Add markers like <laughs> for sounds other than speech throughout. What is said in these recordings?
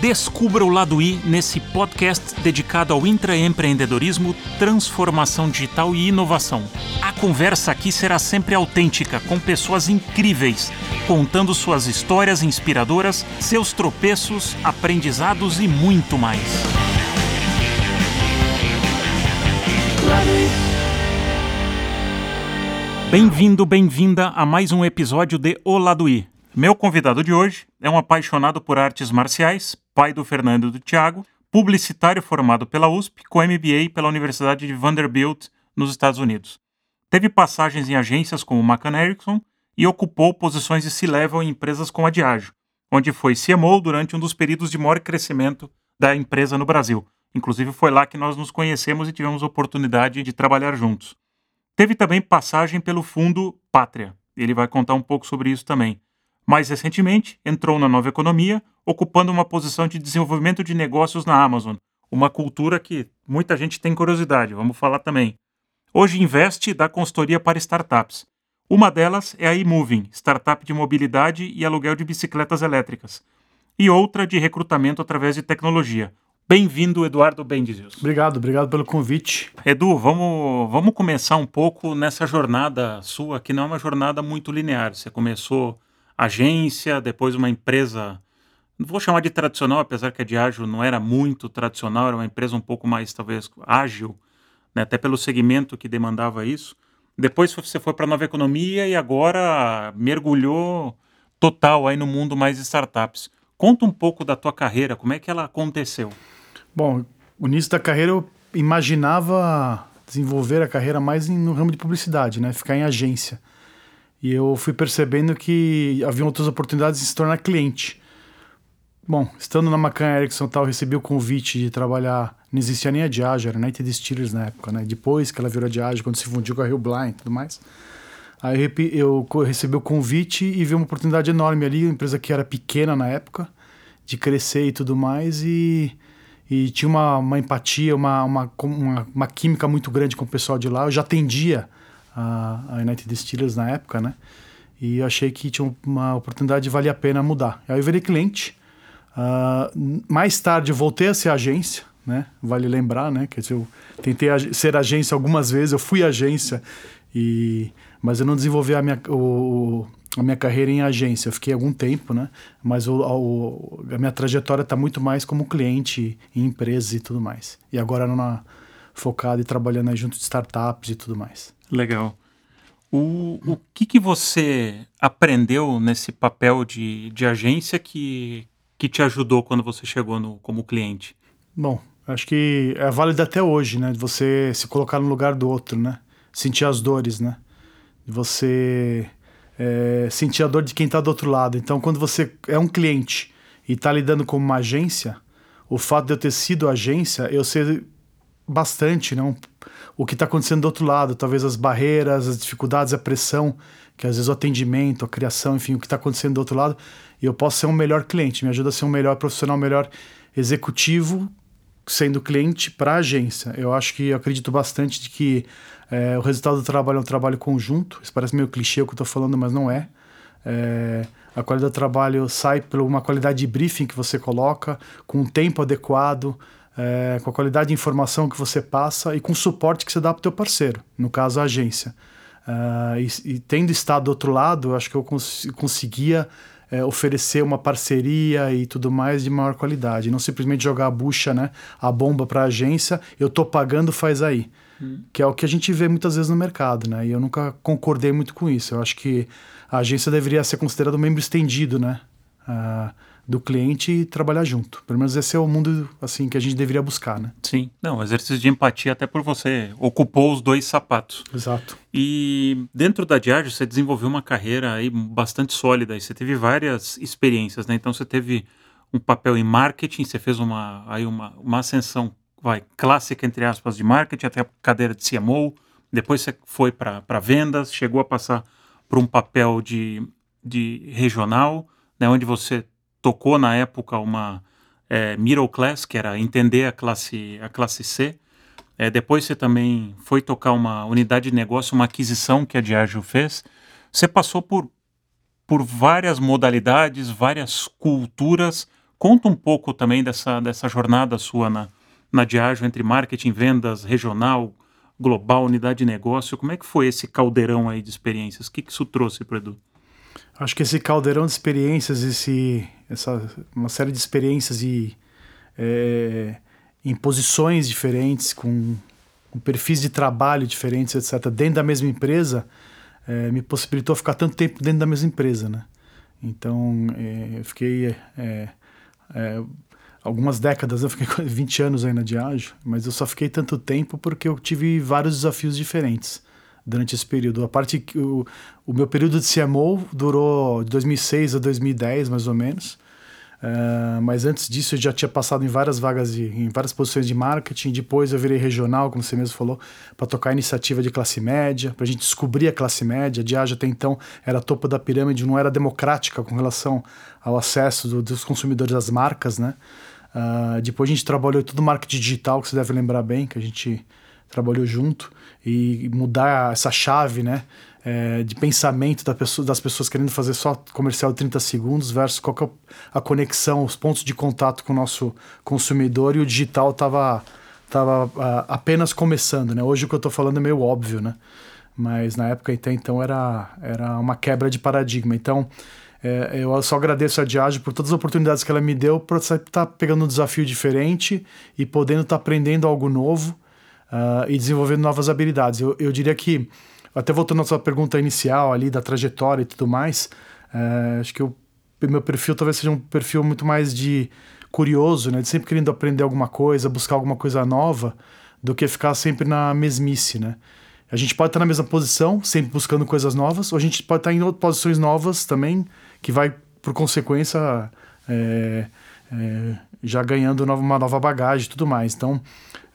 Descubra o lado I nesse podcast dedicado ao intraempreendedorismo, transformação digital e inovação. A conversa aqui será sempre autêntica, com pessoas incríveis, contando suas histórias inspiradoras, seus tropeços, aprendizados e muito mais. Bem-vindo, bem-vinda a mais um episódio de O Lado I. Meu convidado de hoje é um apaixonado por artes marciais, pai do Fernando e do Thiago, publicitário formado pela USP, com MBA pela Universidade de Vanderbilt, nos Estados Unidos. Teve passagens em agências como McCann Erickson e ocupou posições de C-level em empresas como a Diageo, onde foi CMO durante um dos períodos de maior crescimento da empresa no Brasil. Inclusive foi lá que nós nos conhecemos e tivemos oportunidade de trabalhar juntos. Teve também passagem pelo fundo Pátria. Ele vai contar um pouco sobre isso também. Mais recentemente, entrou na nova economia, ocupando uma posição de desenvolvimento de negócios na Amazon, uma cultura que muita gente tem curiosidade, vamos falar também. Hoje investe e dá consultoria para startups. Uma delas é a eMoving, startup de mobilidade e aluguel de bicicletas elétricas. E outra de recrutamento através de tecnologia. Bem-vindo, Eduardo Bendizius. Obrigado, obrigado pelo convite. Edu, vamos, vamos começar um pouco nessa jornada sua, que não é uma jornada muito linear. Você começou agência, depois uma empresa, não vou chamar de tradicional, apesar que a Diageo não era muito tradicional, era uma empresa um pouco mais, talvez, ágil, né, até pelo segmento que demandava isso. Depois você foi para a nova economia e agora mergulhou total aí no mundo mais startups. Conta um pouco da tua carreira, como é que ela aconteceu? Bom, o início da carreira eu imaginava desenvolver a carreira mais no ramo de publicidade, né? Ficar em agência. E eu fui percebendo que havia outras oportunidades de se tornar cliente. Bom, estando na McCann Erickson tal, recebi o convite de trabalhar. Não existia nem a Diageo, era United Distillers na época, né? Depois que ela virou a Diageo, quando se fundiu com a Rio Blind e tudo mais. Aí eu recebi o convite e vi uma oportunidade enorme ali, uma empresa que era pequena na época, de crescer e tudo mais. E, e tinha uma, uma empatia, uma, uma, uma, uma química muito grande com o pessoal de lá. Eu já atendia a, a United Steelers na época, né? E eu achei que tinha uma oportunidade de valer a pena mudar. Aí eu virei cliente. Uh, mais tarde eu voltei a ser agência, né? Vale lembrar, né? Que eu tentei ag ser agência algumas vezes, eu fui agência, e mas eu não desenvolvi a minha, o, a minha carreira em agência. Eu fiquei algum tempo, né? Mas o, o a minha trajetória está muito mais como cliente em empresas e tudo mais. E agora numa, focado e trabalhando aí junto de startups e tudo mais. Legal. O, o que, que você aprendeu nesse papel de, de agência que, que te ajudou quando você chegou no, como cliente? Bom, acho que é válido até hoje, né? De você se colocar no lugar do outro, né? Sentir as dores, né? De você é, sentir a dor de quem está do outro lado. Então, quando você é um cliente e está lidando com uma agência, o fato de eu ter sido agência, eu sei bastante, não? o que está acontecendo do outro lado, talvez as barreiras, as dificuldades, a pressão, que às vezes o atendimento, a criação, enfim, o que está acontecendo do outro lado, e eu posso ser um melhor cliente, me ajuda a ser um melhor profissional, um melhor executivo, sendo cliente para a agência. Eu acho que eu acredito bastante de que é, o resultado do trabalho é um trabalho conjunto. Isso parece meio clichê o que eu estou falando, mas não é. é. A qualidade do trabalho sai por uma qualidade de briefing que você coloca, com um tempo adequado, é, com a qualidade de informação que você passa e com o suporte que você dá para o teu parceiro, no caso a agência. Uh, e, e, tendo estado do outro lado, acho que eu cons conseguia é, oferecer uma parceria e tudo mais de maior qualidade, não simplesmente jogar a bucha, né, a bomba para a agência, eu tô pagando, faz aí. Hum. Que é o que a gente vê muitas vezes no mercado, né? E eu nunca concordei muito com isso. Eu acho que a agência deveria ser considerada um membro estendido, né? Uh, do cliente e trabalhar junto. Pelo menos esse é o mundo assim que a gente deveria buscar, né? Sim. Não, exercício de empatia até por você ocupou os dois sapatos. Exato. E dentro da Diageo você desenvolveu uma carreira aí bastante sólida e você teve várias experiências, né? Então você teve um papel em marketing, você fez uma aí uma, uma ascensão vai clássica entre aspas de marketing até a cadeira de CMO, depois você foi para vendas, chegou a passar por um papel de, de regional, né, onde você tocou na época uma é, middle class, que era entender a classe, a classe C. É, depois você também foi tocar uma unidade de negócio, uma aquisição que a Diageo fez. Você passou por, por várias modalidades, várias culturas. Conta um pouco também dessa, dessa jornada sua na, na Diageo entre marketing, vendas, regional, global, unidade de negócio. Como é que foi esse caldeirão aí de experiências? O que, que isso trouxe para Edu? Acho que esse caldeirão de experiências, esse, essa, uma série de experiências e é, em posições diferentes, com, com, perfis de trabalho diferentes, etc., dentro da mesma empresa, é, me possibilitou ficar tanto tempo dentro da mesma empresa, né? Então, é, eu fiquei é, é, algumas décadas, eu fiquei <laughs> 20 anos aí na Diageo, mas eu só fiquei tanto tempo porque eu tive vários desafios diferentes durante esse período. A parte que o, o meu período de CMO durou de 2006 a 2010, mais ou menos. Uh, mas antes disso eu já tinha passado em várias vagas, de, em várias posições de marketing. Depois eu virei regional, como você mesmo falou, para tocar iniciativa de classe média, para a gente descobrir a classe média. A Diageo até então era topo da pirâmide, não era democrática com relação ao acesso do, dos consumidores às marcas, né? Uh, depois a gente trabalhou tudo marketing digital, que você deve lembrar bem, que a gente trabalhou junto e mudar essa chave, né? é, de pensamento da pessoa, das pessoas querendo fazer só comercial de 30 segundos versus qual é a conexão, os pontos de contato com o nosso consumidor e o digital estava tava, uh, apenas começando, né? Hoje o que eu estou falando é meio óbvio, né? Mas na época até então era, era uma quebra de paradigma. Então é, eu só agradeço a Diageo por todas as oportunidades que ela me deu para estar tá pegando um desafio diferente e podendo estar tá aprendendo algo novo uh, e desenvolvendo novas habilidades. Eu, eu diria que até voltando à sua pergunta inicial ali da trajetória e tudo mais, é, acho que o meu perfil talvez seja um perfil muito mais de curioso, né? De sempre querendo aprender alguma coisa, buscar alguma coisa nova, do que ficar sempre na mesmice, né? A gente pode estar na mesma posição, sempre buscando coisas novas, ou a gente pode estar em posições novas também, que vai, por consequência, é, é, já ganhando uma nova bagagem e tudo mais. Então,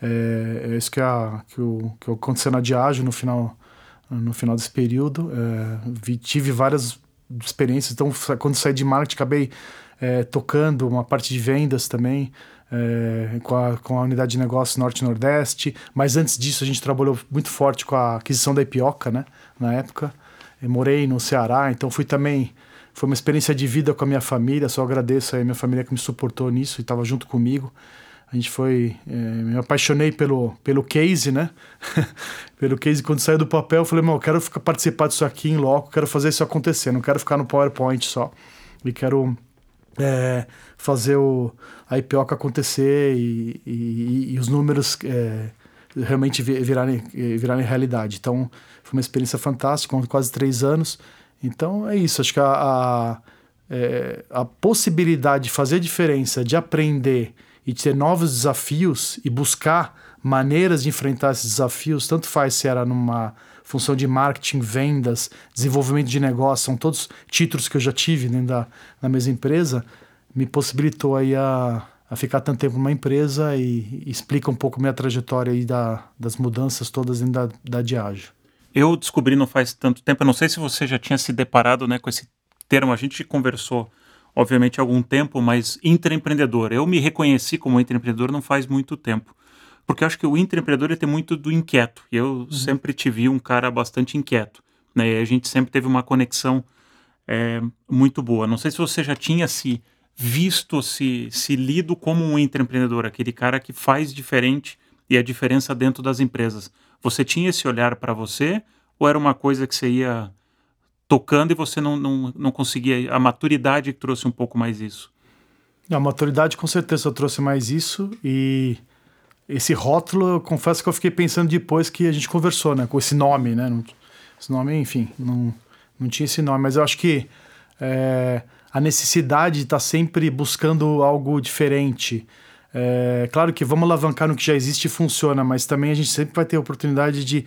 é, é isso que, a, que, o, que aconteceu na Diageo no final no final desse período. É, vi, tive várias experiências, então quando saí de marketing acabei é, tocando uma parte de vendas também. É, com, a, com a unidade de negócio Norte-Nordeste, mas antes disso a gente trabalhou muito forte com a aquisição da Ipioca, né, na época. Eu morei no Ceará, então fui também foi uma experiência de vida com a minha família. Só agradeço a minha família que me suportou nisso e estava junto comigo. A gente foi. É, me apaixonei pelo, pelo case, né? <laughs> pelo case. Quando saiu do papel, eu falei, meu, eu quero ficar, participar disso aqui em loco, quero fazer isso acontecer, não quero ficar no PowerPoint só. E quero é, fazer o, a IPOca acontecer e, e, e os números é, realmente virarem, virarem realidade. Então, foi uma experiência fantástica, quase três anos. Então, é isso. Acho que a, a, é, a possibilidade de fazer diferença, de aprender e ter novos desafios e buscar maneiras de enfrentar esses desafios, tanto faz se era numa função de marketing, vendas, desenvolvimento de negócio, são todos títulos que eu já tive dentro da, mesma empresa, me possibilitou aí a, a ficar tanto tempo numa empresa e, e explica um pouco minha trajetória aí da, das mudanças todas dentro da, da Diageo. Eu descobri não faz tanto tempo, eu não sei se você já tinha se deparado né, com esse termo, a gente conversou obviamente, há algum tempo, mas intraempreendedor. Eu me reconheci como intraempreendedor não faz muito tempo. Porque eu acho que o intraempreendedor tem muito do inquieto. E eu uhum. sempre te vi um cara bastante inquieto. Né? E a gente sempre teve uma conexão é, muito boa. Não sei se você já tinha se visto, se, se lido como um intraempreendedor, aquele cara que faz diferente e a diferença dentro das empresas. Você tinha esse olhar para você ou era uma coisa que você ia tocando e você não, não, não conseguia. A maturidade trouxe um pouco mais isso. A maturidade com certeza trouxe mais isso e esse rótulo, eu confesso que eu fiquei pensando depois que a gente conversou, né, com esse nome, né, esse nome, enfim, não, não tinha esse nome, mas eu acho que é, a necessidade de estar tá sempre buscando algo diferente. É, claro que vamos alavancar no que já existe e funciona, mas também a gente sempre vai ter a oportunidade de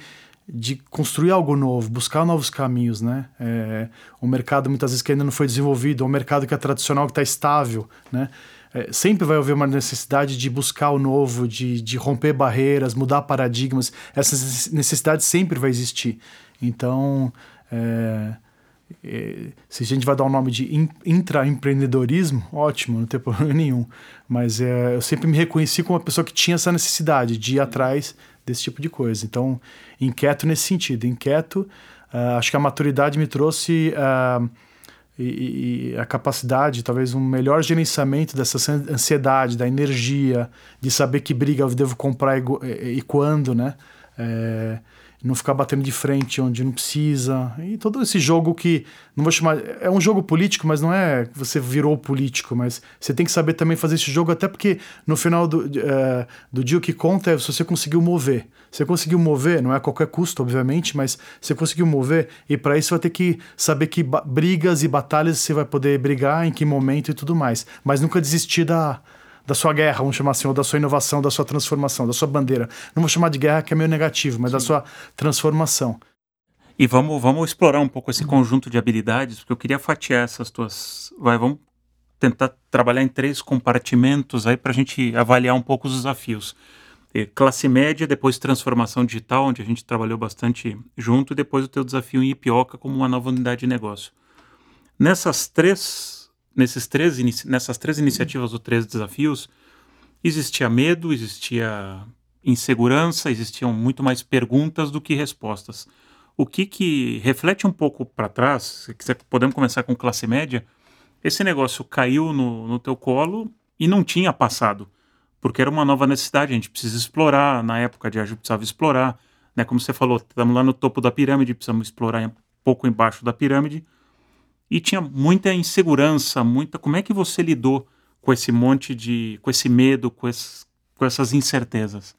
de construir algo novo, buscar novos caminhos, né? É, mercado muitas vezes que ainda não foi desenvolvido, um mercado que é tradicional, que está estável, né? É, sempre vai haver uma necessidade de buscar o novo, de, de romper barreiras, mudar paradigmas. Essa necessidade sempre vai existir. Então, é, é, se a gente vai dar o um nome de in, intraempreendedorismo, ótimo, não tem <laughs> problema nenhum. Mas é, eu sempre me reconheci como uma pessoa que tinha essa necessidade de ir atrás desse tipo de coisa. Então, inquieto nesse sentido. Inquieto, uh, acho que a maturidade me trouxe uh, e, e, a capacidade, talvez um melhor gerenciamento dessa ansiedade, da energia, de saber que briga eu devo comprar e, e, quando, né? É, não ficar batendo de frente onde não precisa. E todo esse jogo que, não vou chamar, é um jogo político, mas não é você virou político, mas você tem que saber também fazer esse jogo, até porque no final do, é, do dia o que conta é se você conseguiu mover. Você conseguiu mover, não é a qualquer custo, obviamente, mas você conseguiu mover, e para isso você vai ter que saber que brigas e batalhas você vai poder brigar, em que momento e tudo mais. Mas nunca desistir da da sua guerra, vamos chamar assim, ou da sua inovação, da sua transformação, da sua bandeira. Não vou chamar de guerra, que é meio negativo, mas Sim. da sua transformação. E vamos, vamos explorar um pouco esse conjunto de habilidades, porque eu queria fatiar essas tuas. Vai, vamos tentar trabalhar em três compartimentos aí para a gente avaliar um pouco os desafios. E classe média, depois transformação digital, onde a gente trabalhou bastante junto, e depois o teu desafio em Ipioca como uma nova unidade de negócio. Nessas três nesses três, nessas três iniciativas ou três desafios, existia medo, existia insegurança, existiam muito mais perguntas do que respostas. O que que reflete um pouco para trás, se quiser, podemos começar com classe média, esse negócio caiu no, no teu colo e não tinha passado, porque era uma nova necessidade, a gente precisa explorar, na época de Agil precisava explorar, né? como você falou, estamos lá no topo da pirâmide, precisamos explorar um pouco embaixo da pirâmide, e tinha muita insegurança, muita. Como é que você lidou com esse monte de, com esse medo, com, esse, com essas incertezas?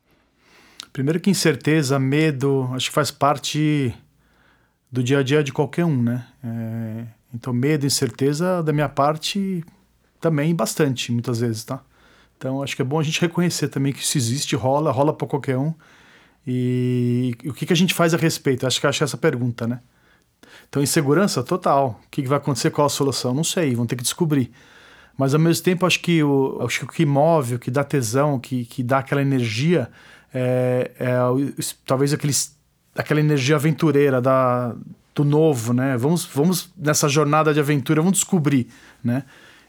Primeiro que incerteza, medo, acho que faz parte do dia a dia de qualquer um, né? É, então medo, incerteza da minha parte também bastante, muitas vezes, tá? Então acho que é bom a gente reconhecer também que isso existe, rola, rola para qualquer um. E, e o que, que a gente faz a respeito? Acho que acho essa pergunta, né? Então, insegurança total. O que vai acontecer? Qual a solução? Não sei, vão ter que descobrir. Mas ao mesmo tempo, acho que o, acho que, o que move, o que dá tesão, o que, que dá aquela energia, é, é talvez aqueles, aquela energia aventureira da, do novo, né? Vamos, vamos nessa jornada de aventura, vamos descobrir, né?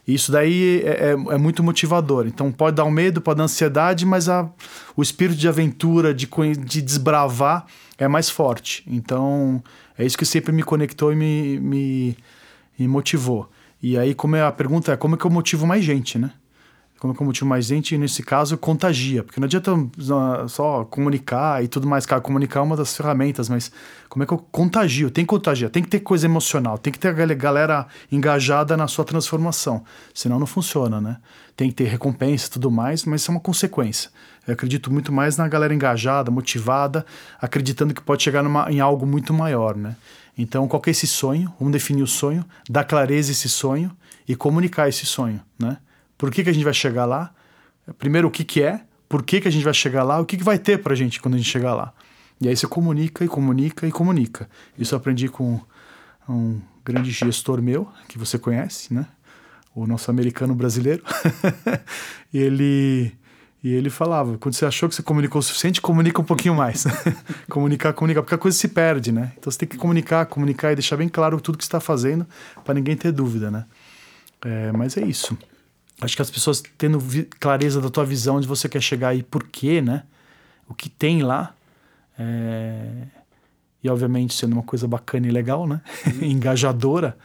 Isso daí é, é, é, muito motivador. Então pode dar um medo, pode dar ansiedade, mas a, o espírito de aventura, de, de desbravar, é mais forte. Então é isso que sempre me conectou e me, me, me motivou. E aí, como é, a pergunta é como é que eu motivo mais gente, né? Como que eu motivo mais gente? Nesse caso, contagia. Porque não adianta só comunicar e tudo mais. Cara, comunicar é uma das ferramentas, mas como é que eu contagio? Tem que contagiar, tem que ter coisa emocional, tem que ter a galera engajada na sua transformação. Senão não funciona, né? Tem que ter recompensa e tudo mais, mas isso é uma consequência. Eu acredito muito mais na galera engajada, motivada, acreditando que pode chegar numa, em algo muito maior, né? Então, qual que é esse sonho? Vamos definir o sonho, dar clareza a esse sonho e comunicar esse sonho, né? Por que, que a gente vai chegar lá? Primeiro, o que, que é? Por que, que a gente vai chegar lá? O que, que vai ter pra gente quando a gente chegar lá? E aí você comunica e comunica e comunica. Isso eu aprendi com um grande gestor meu, que você conhece, né? O nosso americano brasileiro. <laughs> e ele e ele falava: quando você achou que você comunicou o suficiente, comunica um pouquinho mais. <laughs> comunicar, comunicar, porque a coisa se perde, né? Então você tem que comunicar, comunicar e deixar bem claro tudo que está fazendo para ninguém ter dúvida, né? É, mas é isso. Acho que as pessoas tendo clareza da tua visão onde você quer chegar e por quê, né? O que tem lá. É... E obviamente sendo uma coisa bacana e legal, né? <laughs> Engajadora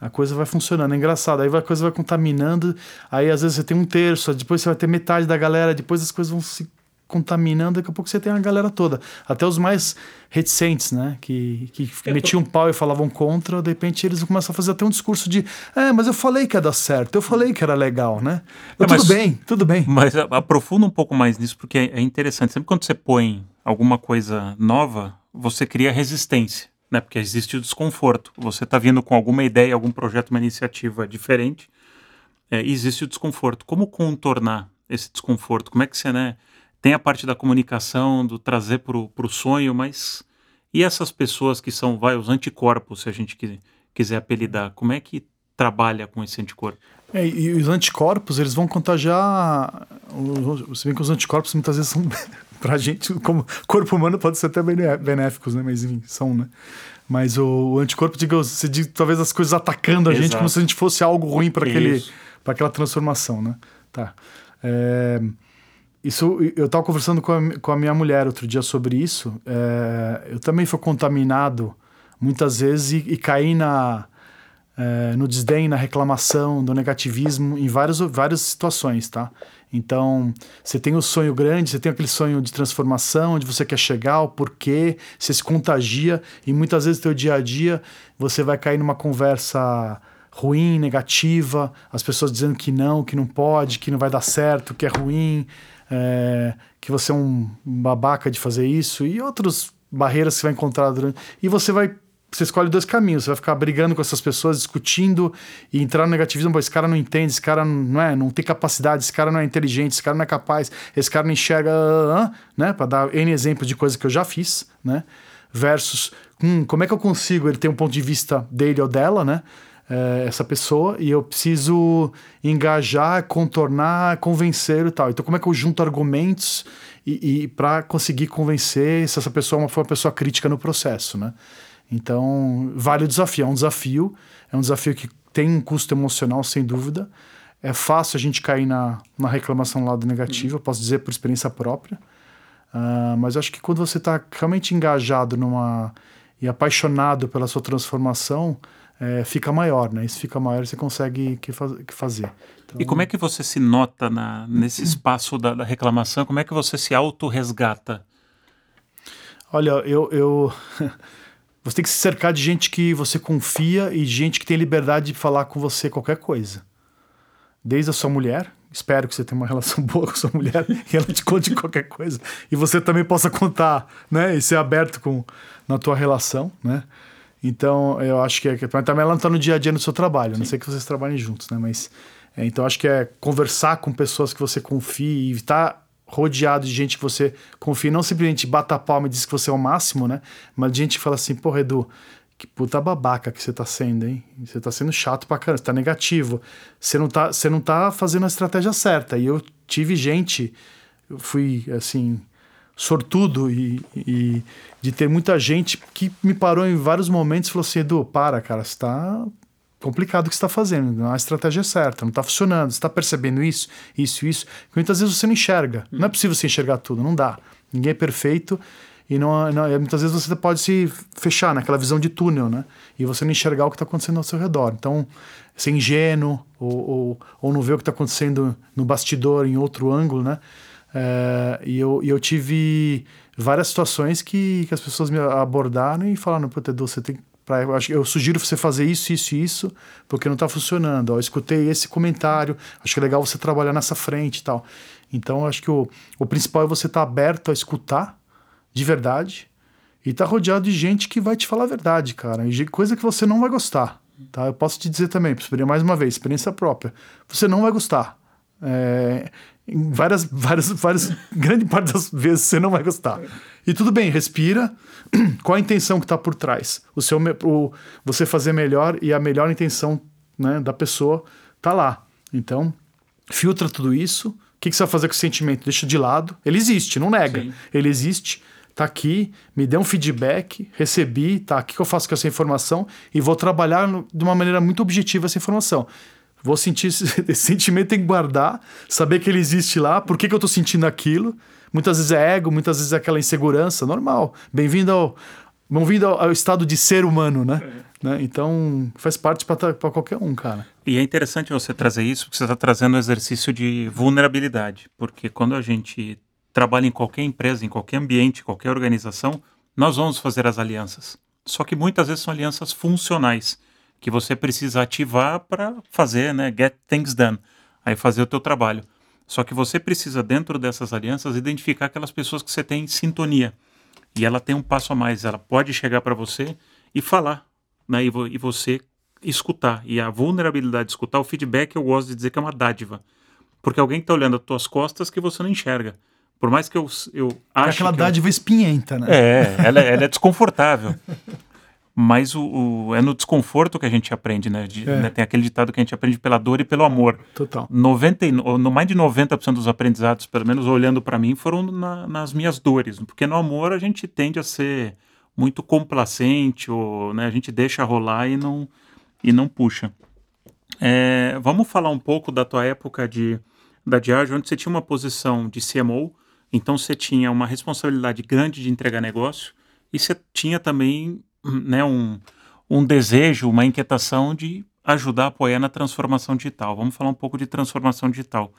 a coisa vai funcionando. É engraçado. Aí a coisa vai contaminando. Aí às vezes você tem um terço, depois você vai ter metade da galera, depois as coisas vão se contaminando, daqui a pouco você tem a galera toda. Até os mais reticentes, né? Que, que metiam um pau e falavam contra, de repente eles começam a fazer até um discurso de é, mas eu falei que ia dar certo, eu falei que era legal, né? Mas, é, mas tudo bem, tudo bem. Mas aprofunda um pouco mais nisso, porque é interessante. Sempre quando você põe alguma coisa nova, você cria resistência né? Porque existe o desconforto. Você está vindo com alguma ideia, algum projeto, uma iniciativa diferente, é, existe o desconforto. Como contornar esse desconforto? Como é que você, né? Tem a parte da comunicação, do trazer para o sonho, mas e essas pessoas que são, vai, os anticorpos, se a gente quiser apelidar, como é que trabalha com esse anticorpo? É, e os anticorpos, eles vão contagiar. Se bem que os anticorpos muitas vezes são <laughs> pra gente, como corpo humano, pode ser até benéficos, né? Mas enfim, são, né? Mas o, o anticorpo, diga, você diz, talvez as coisas atacando a Exato. gente como se a gente fosse algo ruim para aquele para aquela transformação, né? Tá. É, isso, eu estava conversando com a, com a minha mulher outro dia sobre isso. É, eu também fui contaminado muitas vezes e, e caí na é, no desdém, na reclamação, no negativismo, em várias, várias situações, tá? Então, você tem o sonho grande, você tem aquele sonho de transformação, onde você quer chegar, o porquê, você se contagia, e muitas vezes no teu dia a dia você vai cair numa conversa ruim, negativa, as pessoas dizendo que não, que não pode, que não vai dar certo, que é ruim, é, que você é um babaca de fazer isso, e outras barreiras que você vai encontrar durante. E você vai você escolhe dois caminhos. Você vai ficar brigando com essas pessoas, discutindo e entrar no negativismo. esse cara não entende, esse cara não, é, não tem capacidade, esse cara não é inteligente, esse cara não é capaz, esse cara não enxerga, né? Para dar N exemplos de coisas que eu já fiz, né? Versus, hum, como é que eu consigo? Ele tem um ponto de vista dele ou dela, né? É, essa pessoa e eu preciso engajar, contornar, convencer e tal. Então, como é que eu junto argumentos e, e para conseguir convencer se essa pessoa foi uma pessoa crítica no processo, né? Então, vale o desafio. É um desafio, é um desafio que tem um custo emocional, sem dúvida. É fácil a gente cair na, na reclamação lado negativo, eu posso dizer por experiência própria. Uh, mas acho que quando você está realmente engajado numa e apaixonado pela sua transformação, é, fica maior, né? Isso fica maior, você consegue que, faz, que fazer. Então... E como é que você se nota na, nesse <clears throat> espaço da, da reclamação? Como é que você se auto-resgata? Olha, eu, eu <laughs> Você tem que se cercar de gente que você confia e gente que tem liberdade de falar com você qualquer coisa. Desde a sua mulher, espero que você tenha uma relação <laughs> boa com a sua mulher e ela te conte qualquer coisa. E você também possa contar, né? E ser aberto com, na tua relação, né? Então, eu acho que é. Mas também ela não está no dia a dia no seu trabalho, Sim. não sei que vocês trabalhem juntos, né? Mas. É, então, acho que é conversar com pessoas que você confie e estar tá rodeado de gente que você confia, não simplesmente bata a palma e diz que você é o máximo, né? Mas de gente que fala assim, porra, Edu, que puta babaca que você tá sendo, hein? Você tá sendo chato pra caramba, você tá negativo. Você não tá, você não tá fazendo a estratégia certa. E eu tive gente, eu fui assim, sortudo e, e de ter muita gente que me parou em vários momentos e falou assim: Edu, para, cara, você tá complicado o que está fazendo, não é a estratégia certa, não está funcionando, está percebendo isso, isso, isso. Muitas vezes você não enxerga, não é hum. possível você enxergar tudo, não dá. Ninguém é perfeito e não, não muitas vezes você pode se fechar naquela visão de túnel, né? E você não enxergar o que está acontecendo ao seu redor. Então, ser ingênuo ou, ou, ou não ver o que está acontecendo no bastidor em outro ângulo, né? É, e, eu, eu tive várias situações que, que as pessoas me abordaram e falaram, pô, Edu, você tem Pra, eu, eu sugiro você fazer isso, isso e isso, porque não está funcionando. Ó, eu escutei esse comentário, acho que é legal você trabalhar nessa frente e tal. Então, acho que o, o principal é você estar tá aberto a escutar de verdade e tá rodeado de gente que vai te falar a verdade, cara. E coisa que você não vai gostar. Tá? Eu posso te dizer também, mais uma vez, experiência própria. Você não vai gostar. É, em várias, várias, várias, grande parte das vezes você não vai gostar. E tudo bem, respira. <clears throat> Qual a intenção que está por trás? O seu, o, você fazer melhor e a melhor intenção né, da pessoa tá lá. Então, filtra tudo isso. O que, que você vai fazer com o sentimento? Deixa de lado. Ele existe, não nega. Sim. Ele existe, tá aqui, me dê um feedback, recebi, tá? O que, que eu faço com essa informação? E vou trabalhar no, de uma maneira muito objetiva essa informação. Vou sentir esse, <laughs> esse, sentimento, tem que guardar, saber que ele existe lá, por que, que eu estou sentindo aquilo. Muitas vezes é ego, muitas vezes é aquela insegurança, normal. Bem-vindo ao, bem-vindo ao, ao, estado de ser humano, né? É. né? Então faz parte para qualquer um, cara. E é interessante você trazer isso, porque você está trazendo um exercício de vulnerabilidade. Porque quando a gente trabalha em qualquer empresa, em qualquer ambiente, qualquer organização, nós vamos fazer as alianças. Só que muitas vezes são alianças funcionais que você precisa ativar para fazer, né, get things done, aí fazer o teu trabalho. Só que você precisa dentro dessas alianças identificar aquelas pessoas que você tem em sintonia. E ela tem um passo a mais, ela pode chegar para você e falar, né, e, vo e você escutar. E a vulnerabilidade de escutar, o feedback eu gosto de dizer que é uma dádiva. Porque alguém está olhando as tuas costas que você não enxerga. Por mais que eu, eu ache. É aquela dádiva eu... espinhenta, né? É, ela, é, ela é desconfortável. <laughs> mas o, o, é no desconforto que a gente aprende, né? De, é. né? Tem aquele ditado que a gente aprende pela dor e pelo amor. Total. 90, no, mais de 90% dos aprendizados, pelo menos olhando para mim, foram na, nas minhas dores. Porque no amor a gente tende a ser muito complacente, ou né, a gente deixa rolar e não, e não puxa. É, vamos falar um pouco da tua época de, da Diageo, onde você tinha uma posição de CMO, então você tinha uma responsabilidade grande de entregar negócio, e você tinha também né, um, um desejo, uma inquietação de ajudar a apoiar na transformação digital. Vamos falar um pouco de transformação digital.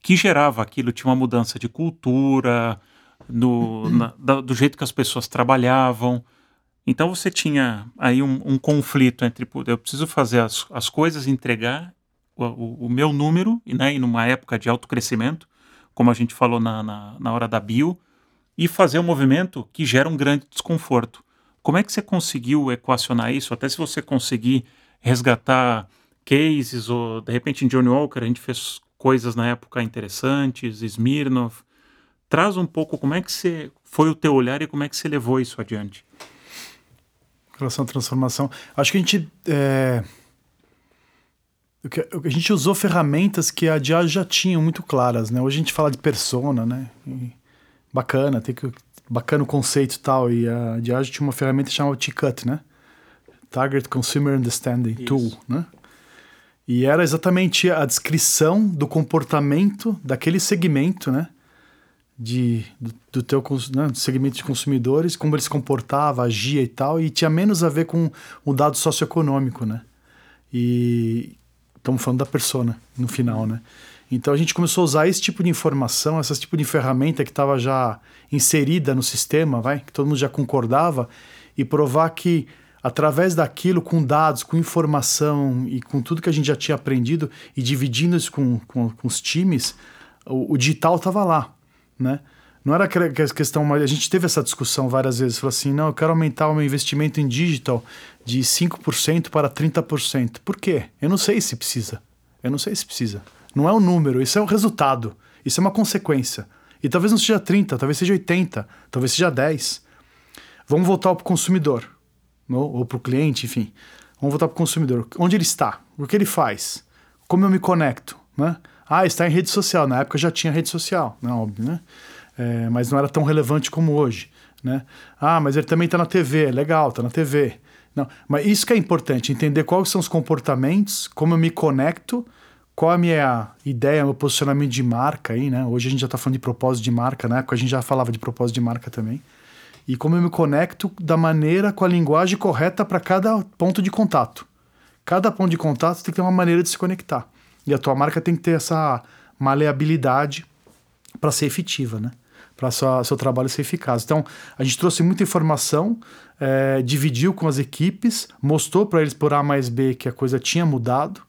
Que gerava aquilo, tinha uma mudança de cultura, no, na, da, do jeito que as pessoas trabalhavam. Então você tinha aí um, um conflito entre eu preciso fazer as, as coisas, entregar o, o, o meu número, né, e numa época de alto crescimento, como a gente falou na, na, na hora da bio, e fazer um movimento que gera um grande desconforto. Como é que você conseguiu equacionar isso? Até se você conseguir resgatar cases, ou de repente em Johnny Walker a gente fez coisas na época interessantes, Smirnov. Traz um pouco como é que você foi o teu olhar e como é que você levou isso adiante relação à transformação. Acho que a gente. É... A gente usou ferramentas que a Diageo já tinha muito claras, né? Hoje a gente fala de persona, né? E bacana, tem que bacana o conceito e tal. E a Diageo tinha uma ferramenta chamada T-Cut, né? Target Consumer Understanding Isso. Tool, né? E era exatamente a descrição do comportamento daquele segmento, né? de, do, do teu né, segmento de consumidores, como ele se comportava, agia e tal, e tinha menos a ver com o dado socioeconômico, né? E estamos falando da persona no final, né? Então a gente começou a usar esse tipo de informação, esse tipo de ferramenta que estava já inserida no sistema, vai, que todo mundo já concordava, e provar que através daquilo, com dados, com informação e com tudo que a gente já tinha aprendido e dividindo isso com, com, com os times, o, o digital estava lá né? Não era a questão, mas a gente teve essa discussão várias vezes, falou assim, não, eu quero aumentar o meu investimento em digital de 5% para 30%. Por quê? Eu não sei se precisa. Eu não sei se precisa. Não é o número, isso é o resultado. Isso é uma consequência. E talvez não seja 30, talvez seja 80, talvez seja 10. Vamos voltar para o consumidor, ou, para o cliente, enfim. Vamos voltar para o consumidor. Onde ele está? O que ele faz? Como eu me conecto? Né? Ah, está em rede social. Na época já tinha rede social, não, óbvio, né? É, mas não era tão relevante como hoje, né? Ah, mas ele também está na TV. Legal, está na TV. Não, mas isso que é importante, entender quais são os comportamentos, como eu me conecto, qual a minha ideia, meu posicionamento de marca aí, né? Hoje a gente já está falando de propósito de marca, na época a gente já falava de propósito de marca também. E como eu me conecto da maneira, com a linguagem correta para cada ponto de contato. Cada ponto de contato tem que ter uma maneira de se conectar. E a tua marca tem que ter essa maleabilidade para ser efetiva, né? Para seu trabalho ser eficaz. Então, a gente trouxe muita informação, é, dividiu com as equipes, mostrou para eles por A mais B que a coisa tinha mudado.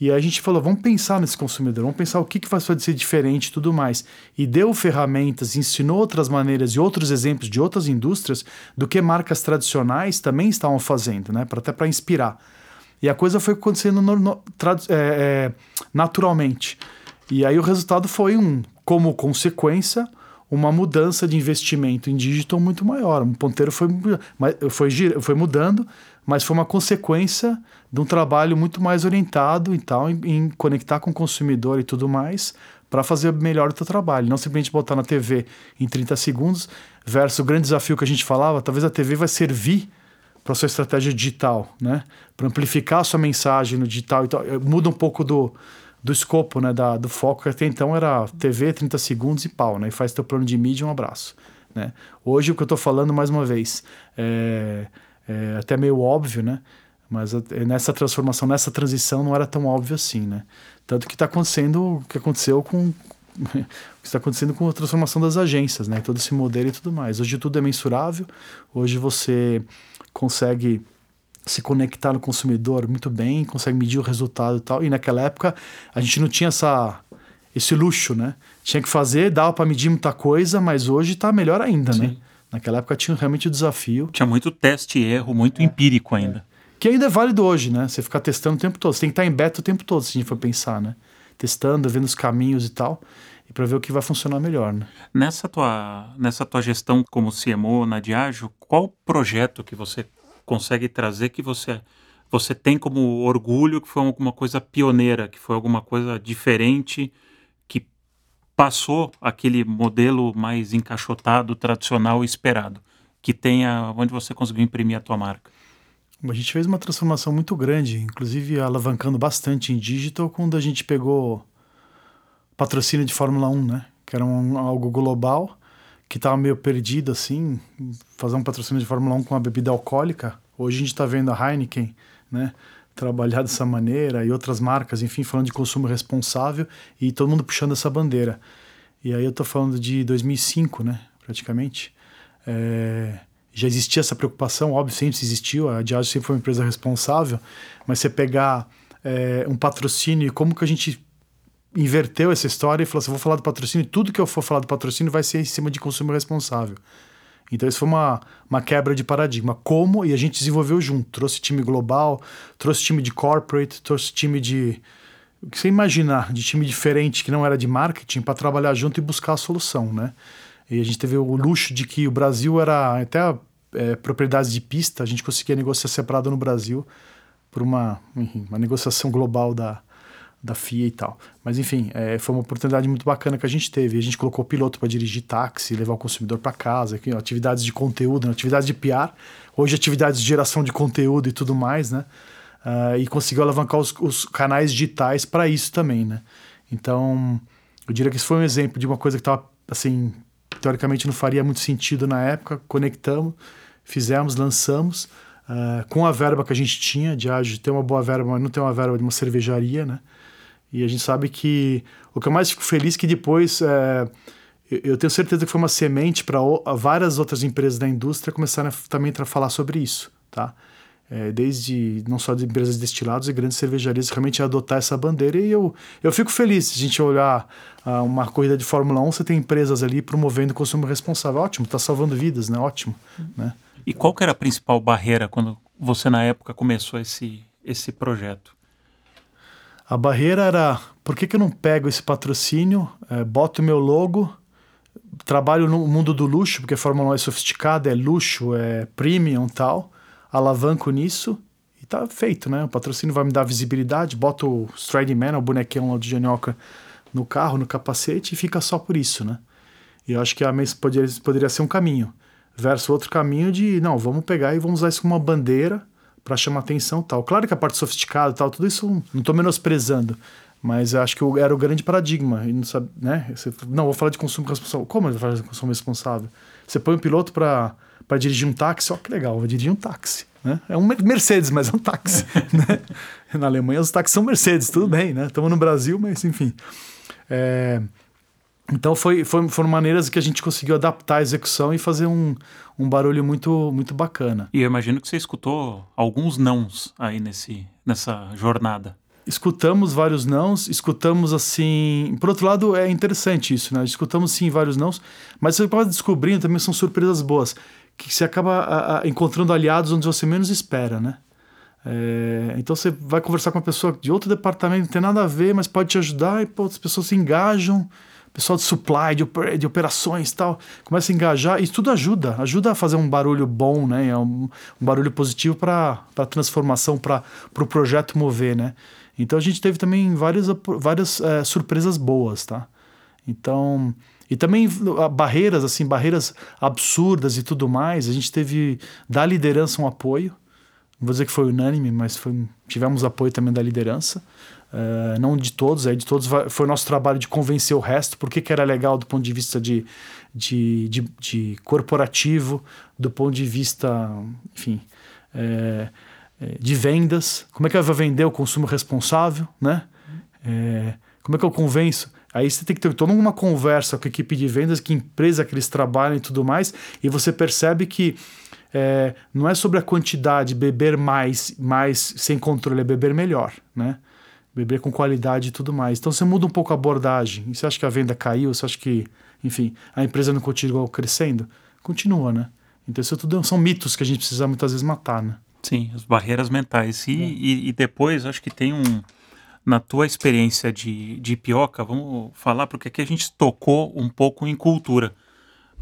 E a gente falou, vamos pensar nesse consumidor, vamos pensar o que, que vai ser diferente e tudo mais. E deu ferramentas, ensinou outras maneiras e outros exemplos de outras indústrias do que marcas tradicionais também estavam fazendo, né? Pra, até para inspirar. E a coisa foi acontecendo no, no, é, é, naturalmente. E aí o resultado foi um, como consequência, uma mudança de investimento em digital muito maior. Um ponteiro foi, foi, foi mudando, mas foi uma consequência de um trabalho muito mais orientado e tal, em, em conectar com o consumidor e tudo mais, para fazer melhor o teu trabalho. Não simplesmente botar na TV em 30 segundos, versus o grande desafio que a gente falava, talvez a TV vai servir para sua estratégia digital, né? Para amplificar a sua mensagem no digital e tal. Eh, muda um pouco do, do escopo, né? Da, do foco, que até então era TV, 30 segundos e pau, né? E faz teu plano de mídia um abraço, né? Hoje o que eu estou falando, mais uma vez, é, é até meio óbvio, né? Mas é, nessa transformação, nessa transição, não era tão óbvio assim, né? Tanto que está acontecendo o que aconteceu com <laughs> o que está acontecendo com a transformação das agências, né? Todo esse modelo e tudo mais. Hoje tudo é mensurável. Hoje você consegue se conectar no consumidor muito bem, consegue medir o resultado e tal. E naquela época a gente não tinha essa esse luxo, né? Tinha que fazer, dava para medir muita coisa, mas hoje está melhor ainda, né? Sim. né? Naquela época tinha realmente o desafio. Tinha muito teste e erro, muito é, empírico ainda. É. Que ainda é válido hoje, né? Você ficar testando o tempo todo. Você tem que estar em beta o tempo todo, se a gente for pensar, né? Testando, vendo os caminhos e tal e para ver o que vai funcionar melhor. Né? Nessa, tua, nessa tua gestão como CMO na Diageo, qual projeto que você consegue trazer que você, você tem como orgulho que foi alguma coisa pioneira, que foi alguma coisa diferente, que passou aquele modelo mais encaixotado, tradicional esperado, que tenha onde você conseguiu imprimir a tua marca? A gente fez uma transformação muito grande, inclusive alavancando bastante em digital, quando a gente pegou patrocínio de Fórmula 1, né? Que era um, algo global, que estava meio perdido, assim, fazer um patrocínio de Fórmula 1 com uma bebida alcoólica. Hoje a gente está vendo a Heineken, né? trabalhar dessa maneira e outras marcas, enfim, falando de consumo responsável e todo mundo puxando essa bandeira. E aí eu tô falando de 2005, né, praticamente. É, já existia essa preocupação, óbvio, sempre existiu, a Diageo sempre foi uma empresa responsável, mas você pegar é, um patrocínio e como que a gente inverteu essa história e falou assim, vou falar do patrocínio, tudo que eu for falar do patrocínio vai ser em cima de consumo responsável. Então isso foi uma, uma quebra de paradigma. Como? E a gente desenvolveu junto. Trouxe time global, trouxe time de corporate, trouxe time de... O que você imaginar, de time diferente que não era de marketing para trabalhar junto e buscar a solução, né? E a gente teve o luxo de que o Brasil era até é, propriedades de pista, a gente conseguia negociar separado no Brasil por uma, enfim, uma negociação global da, da FIA e tal. Mas enfim, é, foi uma oportunidade muito bacana que a gente teve. A gente colocou o piloto para dirigir táxi, levar o consumidor para casa, atividades de conteúdo, né, atividades de PR, hoje atividades de geração de conteúdo e tudo mais, né? Uh, e conseguiu alavancar os, os canais digitais para isso também, né? Então, eu diria que isso foi um exemplo de uma coisa que estava, assim, teoricamente não faria muito sentido na época. Conectamos, fizemos, lançamos, uh, com a verba que a gente tinha, de ah, ter uma boa verba, mas não ter uma verba de uma cervejaria, né? E a gente sabe que o que eu mais fico feliz é que depois é, eu tenho certeza que foi uma semente para várias outras empresas da indústria começarem a, também a falar sobre isso, tá? É, desde não só de empresas de destilados e grandes cervejarias realmente adotar essa bandeira e eu, eu fico feliz se a gente olhar uh, uma corrida de Fórmula 1 você tem empresas ali promovendo o consumo responsável ótimo, está salvando vidas, né? ótimo né? E qual que era a principal barreira quando você na época começou esse, esse projeto? A barreira era, por que, que eu não pego esse patrocínio, é, boto meu logo, trabalho no mundo do luxo, porque a Fórmula 1 é sofisticada, é luxo, é premium tal, alavanco nisso e tá feito, né? O patrocínio vai me dar visibilidade, boto o Striding Man, o bonequinho lá do Janioca, no carro, no capacete e fica só por isso, né? E eu acho que a poderia, poderia ser um caminho. Versus outro caminho de, não, vamos pegar e vamos usar isso como uma bandeira para chamar atenção tal. Claro que a parte sofisticada tal, tudo isso não estou menosprezando, mas acho que era o grande paradigma. E não, sabe, né? Você, não, vou falar de consumo responsável. Como eu vou falar de consumo responsável? Você põe um piloto para dirigir um táxi, ó que legal, vai dirigir um táxi. Né? É um Mercedes, mas é um táxi. <laughs> né? Na Alemanha os táxis são Mercedes, tudo bem, né? Estamos no Brasil, mas enfim. É, então foi, foi, foram maneiras que a gente conseguiu adaptar a execução e fazer um, um barulho muito, muito bacana. E eu imagino que você escutou alguns nãos aí nesse, nessa jornada. Escutamos vários nãos, escutamos assim. Por outro lado, é interessante isso, né? Escutamos sim vários nãos, mas você pode descobrindo também são surpresas boas, que você acaba a, a, encontrando aliados onde você menos espera, né? É, então você vai conversar com uma pessoa de outro departamento, não tem nada a ver, mas pode te ajudar, e pô, as pessoas se engajam pessoal de supply, de, de operações tal, começa a engajar, e isso tudo ajuda, ajuda a fazer um barulho bom, né? É um, um barulho positivo para a transformação, para o pro projeto mover, né? Então a gente teve também várias, várias é, surpresas boas, tá? Então. E também barreiras, assim, barreiras absurdas e tudo mais. A gente teve da liderança um apoio. Não vou dizer que foi unânime, mas foi, tivemos apoio também da liderança. Uh, não de todos, aí de todos foi nosso trabalho de convencer o resto, porque que era legal do ponto de vista de, de, de, de corporativo, do ponto de vista, enfim, é, de vendas, como é que eu vou vender o consumo responsável, né? É, como é que eu convenço? Aí você tem que ter toda uma conversa com a equipe de vendas, que empresa que eles trabalham e tudo mais, e você percebe que é, não é sobre a quantidade, beber mais, mais sem controle, é beber melhor, né? beber com qualidade e tudo mais. Então você muda um pouco a abordagem. E você acha que a venda caiu? Você acha que, enfim, a empresa não continua crescendo? Continua, né? Então isso tudo são mitos que a gente precisa muitas vezes matar, né? Sim, as barreiras mentais. E, é. e, e, depois, acho que tem um. Na tua experiência de, de Ipioca, vamos falar, porque aqui a gente tocou um pouco em cultura.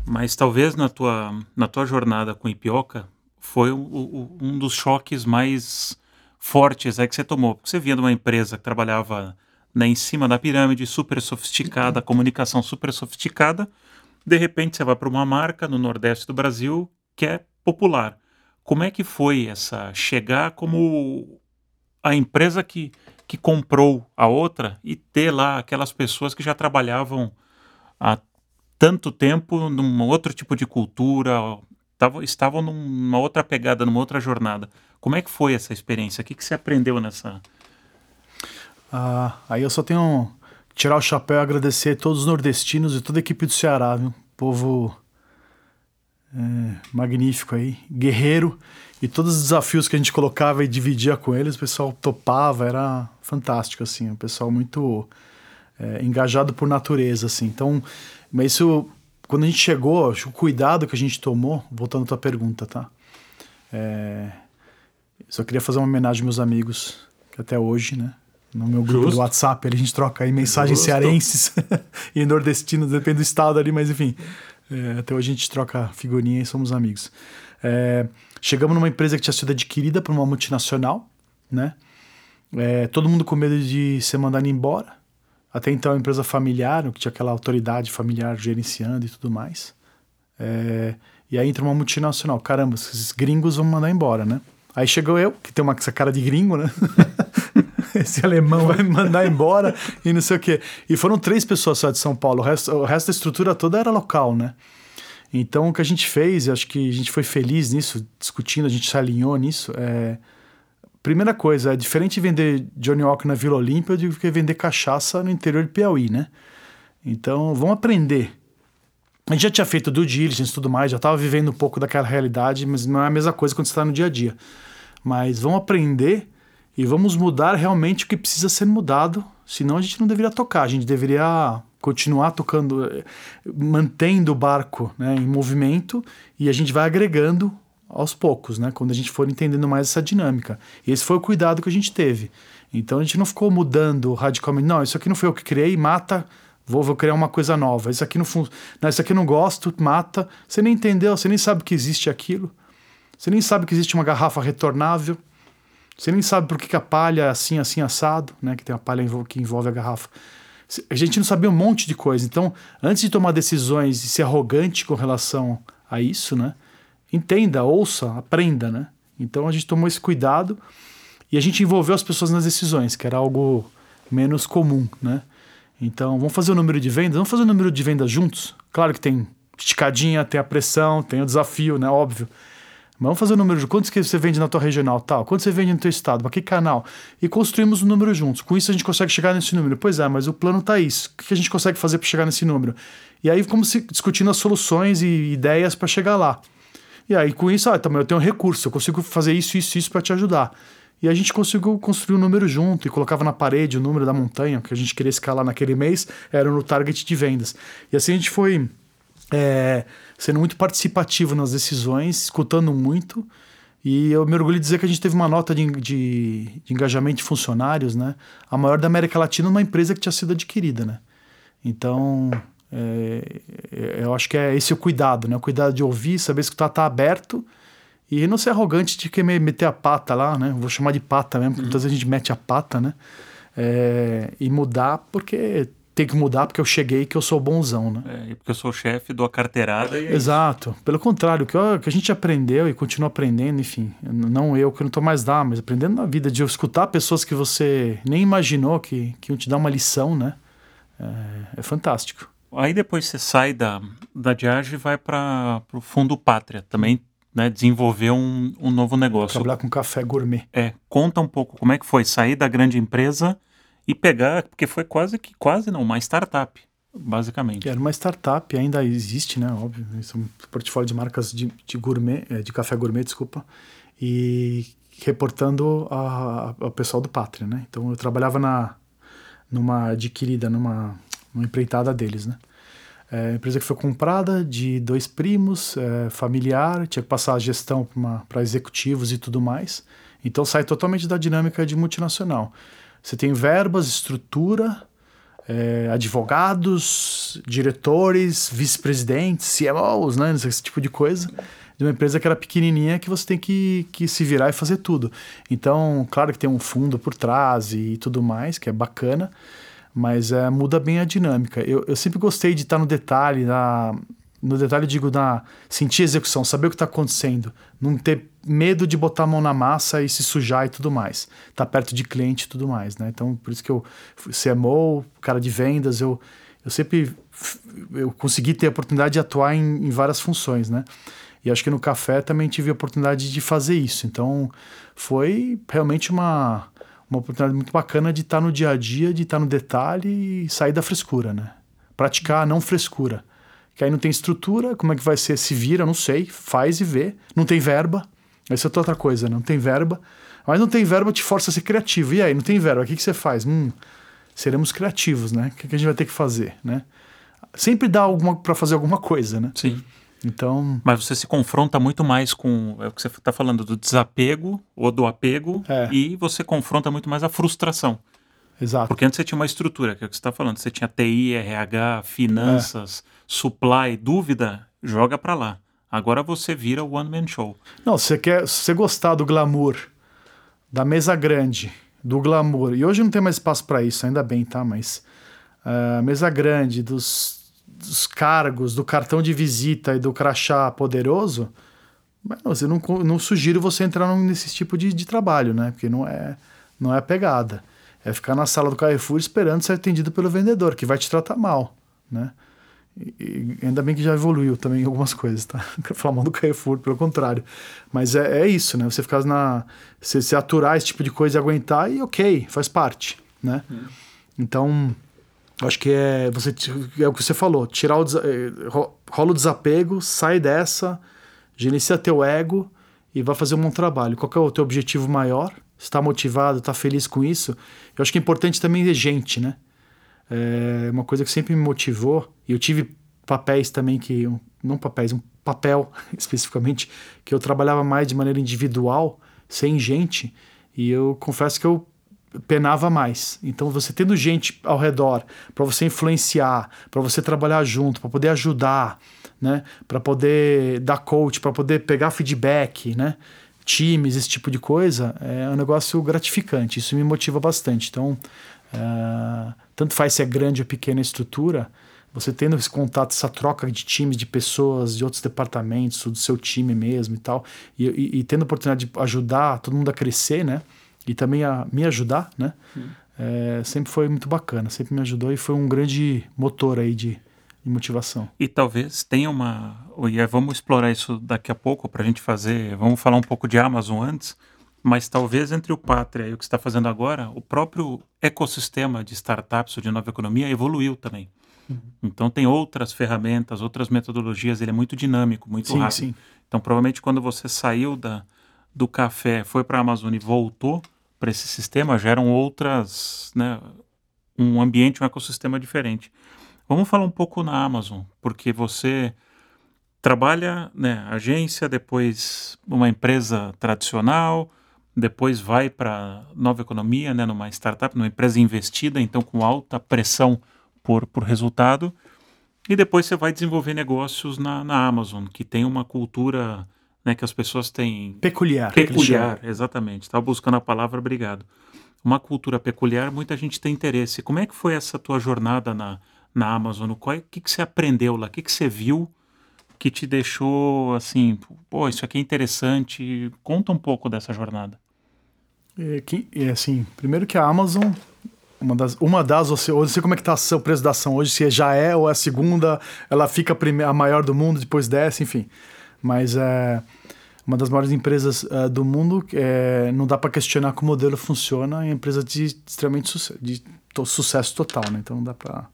Mas talvez na tua, na tua jornada com Ipioca foi o, o, um dos choques mais fortes é que você tomou? Porque você vinha de uma empresa que trabalhava né, em cima da pirâmide, super sofisticada, comunicação super sofisticada. De repente você vai para uma marca no Nordeste do Brasil que é popular. Como é que foi essa chegar como a empresa que, que comprou a outra e ter lá aquelas pessoas que já trabalhavam há tanto tempo num outro tipo de cultura, tavam, estavam numa outra pegada, numa outra jornada. Como é que foi essa experiência? O que, que você aprendeu nessa? Ah, aí eu só tenho tirar o chapéu e agradecer a todos os nordestinos e toda a equipe do Ceará, viu? Povo é, magnífico aí, guerreiro. E todos os desafios que a gente colocava e dividia com eles, o pessoal topava, era fantástico, assim. O pessoal muito é, engajado por natureza, assim. Então, mas isso, quando a gente chegou, acho, o cuidado que a gente tomou, voltando à tua pergunta, tá? É, só queria fazer uma homenagem aos meus amigos, que até hoje, né? No meu grupo Justo. do WhatsApp, a gente troca aí mensagens Justo. cearenses <laughs> e nordestinos, depende do estado ali, mas enfim. É, até hoje a gente troca figurinha e somos amigos. É, chegamos numa empresa que tinha sido adquirida por uma multinacional, né? É, todo mundo com medo de ser mandado embora. Até então, a empresa familiar, que tinha aquela autoridade familiar gerenciando e tudo mais. É, e aí entra uma multinacional. Caramba, esses gringos vão mandar embora, né? Aí chegou eu, que tem uma, essa cara de gringo, né? <laughs> <laughs> Esse alemão vai me mandar embora e não sei o quê. E foram três pessoas só de São Paulo. O resto, o resto da estrutura toda era local, né? Então, o que a gente fez, acho que a gente foi feliz nisso, discutindo, a gente se alinhou nisso. É... Primeira coisa, é diferente vender Johnny Walker na Vila Olímpia do que vender cachaça no interior de Piauí, né? Então, vamos aprender a gente já tinha feito due diligence e tudo mais, já estava vivendo um pouco daquela realidade, mas não é a mesma coisa quando você está no dia a dia. Mas vamos aprender e vamos mudar realmente o que precisa ser mudado, senão a gente não deveria tocar, a gente deveria continuar tocando, eh, mantendo o barco né, em movimento e a gente vai agregando aos poucos, né, quando a gente for entendendo mais essa dinâmica. E esse foi o cuidado que a gente teve. Então a gente não ficou mudando radicalmente, não, isso aqui não foi eu que criei, mata Vou, vou criar uma coisa nova. Isso aqui não funciona. Isso aqui não gosto, mata. Você nem entendeu, você nem sabe que existe aquilo. Você nem sabe que existe uma garrafa retornável. Você nem sabe por que, a palha é assim, assim, assado, né? Que tem a palha que envolve a garrafa. A gente não sabia um monte de coisa. Então, antes de tomar decisões e ser arrogante com relação a isso, né? Entenda, ouça, aprenda, né? Então a gente tomou esse cuidado e a gente envolveu as pessoas nas decisões, que era algo menos comum, né? Então, vamos fazer o número de vendas? Vamos fazer o número de vendas juntos? Claro que tem esticadinha, tem a pressão, tem o desafio, né? Óbvio. Vamos fazer o número de quantos que você vende na tua regional, tal, quanto você vende no teu estado, para que canal? E construímos o um número juntos. Com isso a gente consegue chegar nesse número. Pois é, mas o plano tá isso. O que a gente consegue fazer para chegar nesse número? E aí como se discutindo as soluções e ideias para chegar lá. E aí com isso, ah, também eu tenho um recurso, eu consigo fazer isso, isso, isso para te ajudar. E a gente conseguiu construir um número junto e colocava na parede o número da montanha que a gente queria escalar naquele mês, era no target de vendas. E assim a gente foi é, sendo muito participativo nas decisões, escutando muito. E eu me orgulho de dizer que a gente teve uma nota de, de, de engajamento de funcionários, né? A maior da América Latina, uma empresa que tinha sido adquirida, né? Então, é, eu acho que é esse o cuidado, né? O cuidado de ouvir, saber escutar, estar tá aberto e não ser arrogante de querer meter a pata lá, né? Vou chamar de pata mesmo, porque uhum. muitas vezes a gente mete a pata, né? É, e mudar porque tem que mudar porque eu cheguei que eu sou bonzão, né? É, e porque eu sou chefe, dou a carteirada e é Exato. Pelo contrário, o que, que, a gente aprendeu e continua aprendendo, enfim, não eu que não tô mais lá, mas aprendendo na vida, de escutar pessoas que você nem imaginou que, que iam te dar uma lição, né? É, é fantástico. Aí depois você sai da, da Diage e vai para o Fundo Pátria. Também né, desenvolver um, um novo negócio. Trabalhar com café gourmet. É, conta um pouco como é que foi sair da grande empresa e pegar, porque foi quase que, quase não, uma startup, basicamente. Era uma startup, ainda existe, né, óbvio, é um portfólio de marcas de, de gourmet, é, de café gourmet, desculpa, e reportando ao pessoal do Pátria, né, então eu trabalhava na, numa adquirida, numa, numa empreitada deles, né. É, empresa que foi comprada de dois primos, é, familiar, tinha que passar a gestão para executivos e tudo mais. Então sai totalmente da dinâmica de multinacional. Você tem verbas, estrutura, é, advogados, diretores, vice-presidentes, CMOs, né, esse tipo de coisa, de uma empresa que era pequenininha que você tem que, que se virar e fazer tudo. Então, claro que tem um fundo por trás e tudo mais, que é bacana, mas é, muda bem a dinâmica. Eu, eu sempre gostei de estar no detalhe, na, no detalhe digo, na sentir execução, saber o que está acontecendo, não ter medo de botar a mão na massa e se sujar e tudo mais, tá perto de cliente e tudo mais, né? Então, por isso que eu, CMO, cara de vendas, eu, eu sempre eu consegui ter a oportunidade de atuar em, em várias funções, né? E acho que no café também tive a oportunidade de fazer isso. Então foi realmente uma, uma oportunidade muito bacana de estar no dia a dia, de estar no detalhe e sair da frescura, né? Praticar não frescura. Que aí não tem estrutura, como é que vai ser? Se vira, não sei, faz e vê. Não tem verba. Essa é outra coisa, né? Não tem verba. Mas não tem verba, te força a ser criativo. E aí, não tem verba, o que, que você faz? Hum, seremos criativos, né? O que, que a gente vai ter que fazer, né? Sempre dá alguma para fazer alguma coisa, né? Sim. Então. Mas você se confronta muito mais com é o que você está falando do desapego ou do apego É. e você confronta muito mais a frustração. Exato. Porque antes você tinha uma estrutura, que é o que você está falando. Você tinha TI, RH, finanças, supply, dúvida, joga para lá. Agora você vira o one man show. Não, você quer, se você gostar do glamour, da mesa grande, do glamour, e hoje não tem mais espaço para isso, ainda bem, tá? Mas a mesa grande, dos, dos cargos, do cartão de visita e do crachá poderoso, mas não, eu não, não sugiro você entrar nesse tipo de, de trabalho, né? Porque não é, não é a pegada. É ficar na sala do Carrefour esperando ser atendido pelo vendedor, que vai te tratar mal, né? E, e ainda bem que já evoluiu também algumas coisas, tá? <laughs> Não quero falar mal do Carrefour, pelo contrário. Mas é, é isso, né? Você ficar na. Você, se aturar esse tipo de coisa e aguentar, e ok, faz parte, né? Então, eu acho que é, você, é o que você falou: tirar o. eh, ro- rola o desapego, sai dessa, gerencia teu ego e vai fazer um bom trabalho. Qual é o teu objetivo maior? Está motivado, está feliz com isso? Eu acho que é importante também ter gente, né? É uma coisa que sempre me motivou, e eu tive papéis também que. Não papéis, um papel <laughs> especificamente, que eu trabalhava mais de maneira individual, sem gente, e eu confesso que eu penava mais. Então, você tendo gente ao redor para você influenciar, para você trabalhar junto, para poder ajudar, né? Para poder dar coach, para poder pegar feedback, né? Times, esse tipo de coisa, é um negócio gratificante. Isso me motiva bastante. Então, ah, tanto faz se é grande ou pequena a estrutura, você tendo esse contato, essa troca de times, de pessoas, de outros departamentos, do seu time mesmo e tal, e, e- e tendo a oportunidade de ajudar todo mundo a crescer, né? E também a me ajudar, né? É, sempre foi muito bacana, sempre me ajudou e foi um grande motor aí de, de motivação. E talvez tenha uma. E é, vamos explorar isso daqui a pouco para a gente fazer. Vamos falar um pouco de Amazon antes. Mas talvez entre o Pátria e o que está fazendo agora, o próprio ecossistema de startups ou de nova economia evoluiu também. Então tem outras ferramentas, outras metodologias, ele é muito dinâmico, muito Sim, rápido. sim. Então provavelmente quando você saiu da, do café, foi para a Amazon e voltou para esse sistema, já eram outras, né, um ambiente, um ecossistema diferente. Vamos falar um pouco na Amazon, porque você trabalha, né, agência, depois uma empresa tradicional, depois vai para nova economia, né, numa startup, numa empresa investida, então com alta pressão por, por resultado, e depois você vai desenvolver negócios na, na Amazon, que tem uma cultura né, que as pessoas têm Peculiar. Peculiar, exatamente. Estava buscando a palavra, obrigado. Uma cultura peculiar, muita gente tem interesse. Como é que foi essa tua jornada na, na Amazon? O qual- que, que você aprendeu lá? O que, que você viu que te deixou assim, pô, isso aqui é interessante? Conta um pouco dessa jornada. É, que, é assim, primeiro que a Amazon, uma das, uma das eu não sei como é que tá o preço da ação hoje, se já é ou é a segunda, ela fica a, prime- a maior do mundo, depois desce, enfim. Mas é uma das maiores empresas é, do mundo, é, não dá para questionar que o modelo funciona, é uma empresa de extremamente sucesso, de to- sucesso total, né? Então não dá para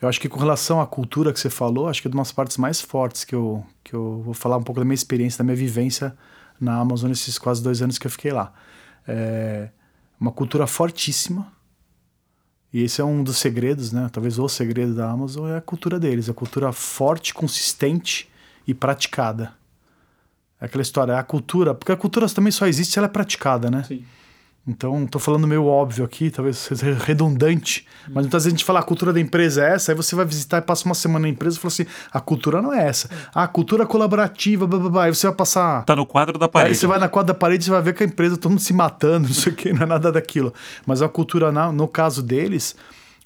eu acho que com relação à cultura que você falou, acho que é uma das partes mais fortes que eu, que eu vou falar um pouco da minha experiência, da minha vivência na Amazon esses quase dois anos que eu fiquei lá. É uma cultura fortíssima. E esse é um dos segredos, né? Talvez o segredo da Amazon é a cultura deles, a cultura forte, consistente e praticada. É aquela história, é a cultura, porque a cultura também só existe se ela é praticada, né? Sim. Então, tô falando meio óbvio aqui, talvez seja redundante, mas muitas vezes a gente fala a cultura da empresa é essa, aí você vai visitar e passa uma semana na empresa e fala assim: a cultura não é essa. Ah, a cultura colaborativa, blá, blá, blá. aí você vai passar. Tá no quadro da Aí parede. você vai na quadra da parede e você vai ver que a empresa todo mundo se matando, não sei o que, não é nada daquilo. Mas a cultura, no caso deles,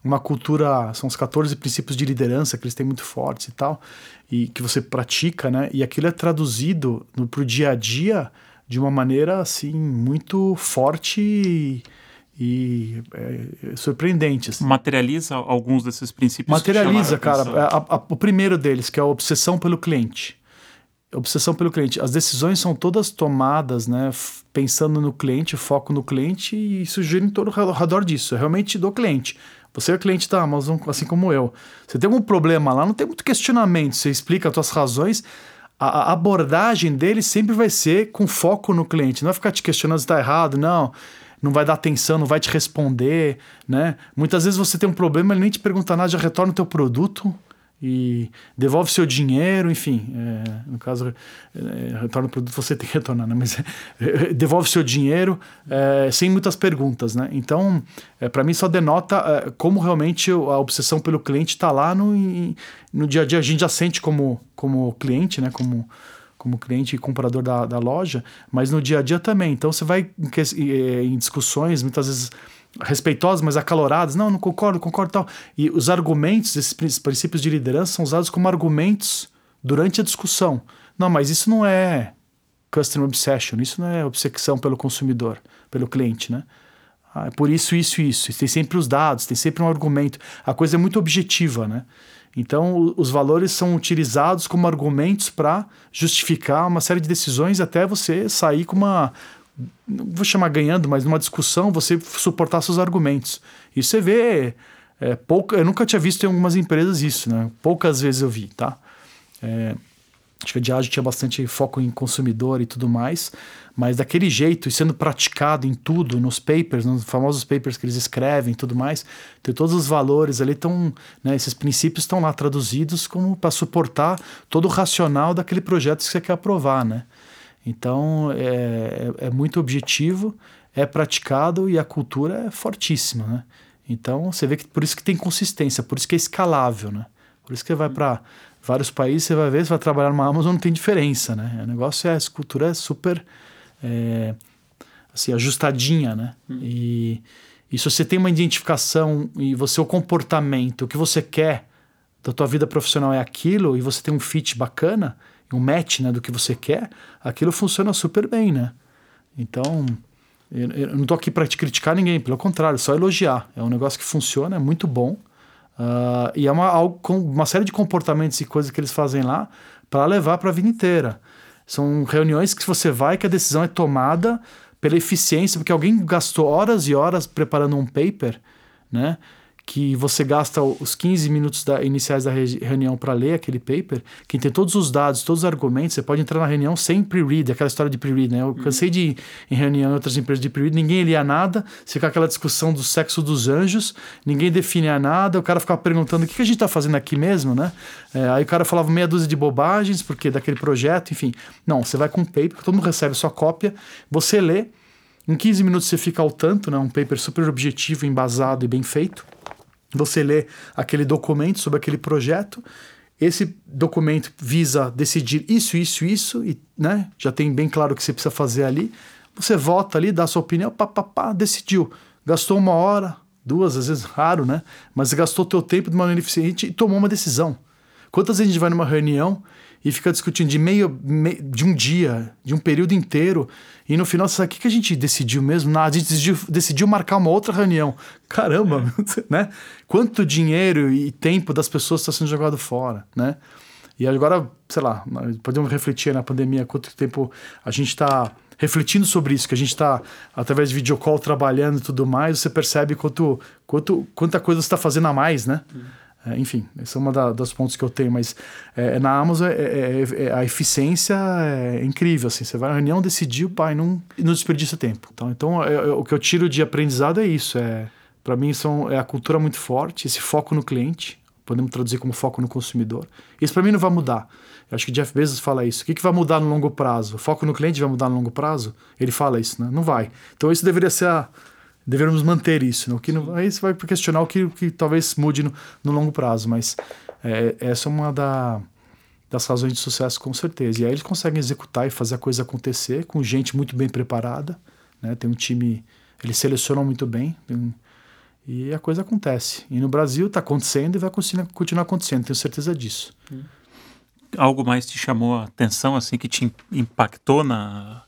uma cultura, são os 14 princípios de liderança que eles têm muito fortes e tal, e que você pratica, né? E aquilo é traduzido no, pro dia a dia de uma maneira, assim, muito forte e, e, é, surpreendente. assim. Materializa alguns desses princípios. Materializa, cara. atenção. A- a- o primeiro deles, que é a obsessão pelo cliente. obsessão pelo cliente. As decisões são todas tomadas, né, pensando no cliente, foco no cliente e isso gira em todo ao redor disso, é realmente do cliente. Você é cliente da Amazon, assim como eu. Você tem algum problema lá, não tem muito questionamento, você explica as suas razões, a, abordagem dele sempre vai ser com foco no cliente, não vai ficar te questionando se está errado, não. Não vai dar atenção, não vai te responder, né? Muitas vezes você tem um problema, ele nem te pergunta nada, já retorna o teu produto, e devolve seu dinheiro, enfim, é, no caso, é, retorna o produto, você <laughs> tem que retornar, né? mas é, devolve seu dinheiro é, sem muitas perguntas, né? Então, é, para mim só denota é, como realmente a obsessão pelo cliente está lá no, no dia a dia, a gente já sente como, como cliente, né? Como, como cliente e comprador da, da loja, mas no dia a dia também. Então, você vai em, em discussões, muitas vezes respeitosas, mas acaloradas. Não, não concordo, concordo tal. E os argumentos, esses princípios de liderança, são usados como argumentos durante a discussão. Não, mas isso não é customer obsession, isso não é obsessão pelo consumidor, pelo cliente, né? Ah, é por isso, isso, isso. Tem sempre os dados, tem sempre um argumento. A coisa é muito objetiva, né? Então, os valores são utilizados como argumentos para justificar uma série de decisões até você sair com uma, não vou chamar ganhando, mas numa discussão você suportar seus argumentos. E você vê é, pouco, eu nunca tinha visto em algumas empresas isso, né? Poucas vezes eu vi, tá? É, acho que a Diageo tinha bastante foco em consumidor e tudo mais, mas daquele jeito e sendo praticado em tudo, nos papers, nos famosos papers que eles escrevem e tudo mais, tem todos os valores ali estão, né, esses princípios estão lá traduzidos como para suportar todo o racional daquele projeto que você quer aprovar, né? Então é, é, é, muito objetivo, é praticado e a cultura é fortíssima, né? Então você vê que por isso que tem consistência, por isso que é escalável, né? Por isso que vai para vários países, você vai ver, você vai trabalhar numa Amazon, não tem diferença, né? O negócio é, a cultura é super é, assim, ajustadinha, né? Hum. E, e se você tem uma identificação e você o comportamento, o que você quer da tua vida profissional é aquilo e você tem um fit bacana, um match né, do que você quer, aquilo funciona super bem, né? Então, eu, eu não tô aqui para te criticar ninguém, pelo contrário, só elogiar. É um negócio que funciona, é muito bom. Uh, e é uma, algo, uma série de comportamentos e coisas que eles fazem lá para levar para a vida inteira. São reuniões que você vai que a decisão é tomada pela eficiência, porque alguém gastou horas e horas preparando um paper, né? Que você gasta os 15 minutos da, iniciais da reunião para ler aquele paper, que tem todos os dados, todos os argumentos, você pode entrar na reunião sem pre-read, aquela história de pre-read, né? Eu uhum. cansei de ir em reunião em outras empresas de pre-read, ninguém lia nada, fica aquela discussão do sexo dos anjos, ninguém definia nada, o cara ficava perguntando o que a gente está fazendo aqui mesmo, né? É, aí o cara falava meia dúzia de bobagens, porque daquele projeto, enfim. Não, você vai com um paper, todo mundo recebe sua cópia, você lê, em 15 minutos você fica ao tanto, né? Um paper super objetivo, embasado e bem feito. Você lê aquele documento sobre aquele projeto, esse documento visa decidir isso, isso, isso, e né, já tem bem claro o que você precisa fazer ali. Você vota ali, dá sua opinião, pá, pá, pá, decidiu. Gastou uma hora, duas, às vezes raro, né? Mas gastou teu tempo de maneira eficiente e tomou uma decisão. Quantas vezes a gente vai numa reunião e fica discutindo de meio, meio, de um dia, de um período inteiro, e no final você sabe o que, que a gente decidiu mesmo? Nada, a gente decidiu, decidiu marcar uma outra reunião. Caramba, é. <laughs> né? Quanto dinheiro e tempo das pessoas está sendo jogado fora, né? E agora, sei lá, podemos refletir na pandemia quanto tempo a gente está refletindo sobre isso, que a gente está, através de videocall, trabalhando e tudo mais, você percebe quanto, quanto, quanta coisa você está fazendo a mais, né? Hum. É, enfim, esse é um dos pontos que eu tenho, mas é, na Amazon é, é, é, a eficiência é incrível. Assim, você vai na reunião, decidiu, pai, não, não desperdiça tempo. Então, então é, o que eu tiro de aprendizado é isso. É, Para mim, são, é a cultura muito forte, esse foco no cliente, podemos traduzir como foco no consumidor. Isso para mim não vai mudar. Eu acho que Jeff Bezos fala isso. O que, que vai mudar no longo prazo? O foco no cliente vai mudar no longo prazo? Ele fala isso, né? Não vai. Então, isso deveria ser a devemos manter isso. Né? O que não, aí você vai questionar o que, o que talvez mude no, no longo prazo, mas é, essa é uma da, das razões de sucesso, com certeza. E aí eles conseguem executar e fazer a coisa acontecer com gente muito bem preparada. Né? Tem um time, eles selecionam muito bem tem, e a coisa acontece. E no Brasil está acontecendo e vai continuar, continuar acontecendo, tenho certeza disso. Algo mais te chamou a atenção, assim, que te impactou na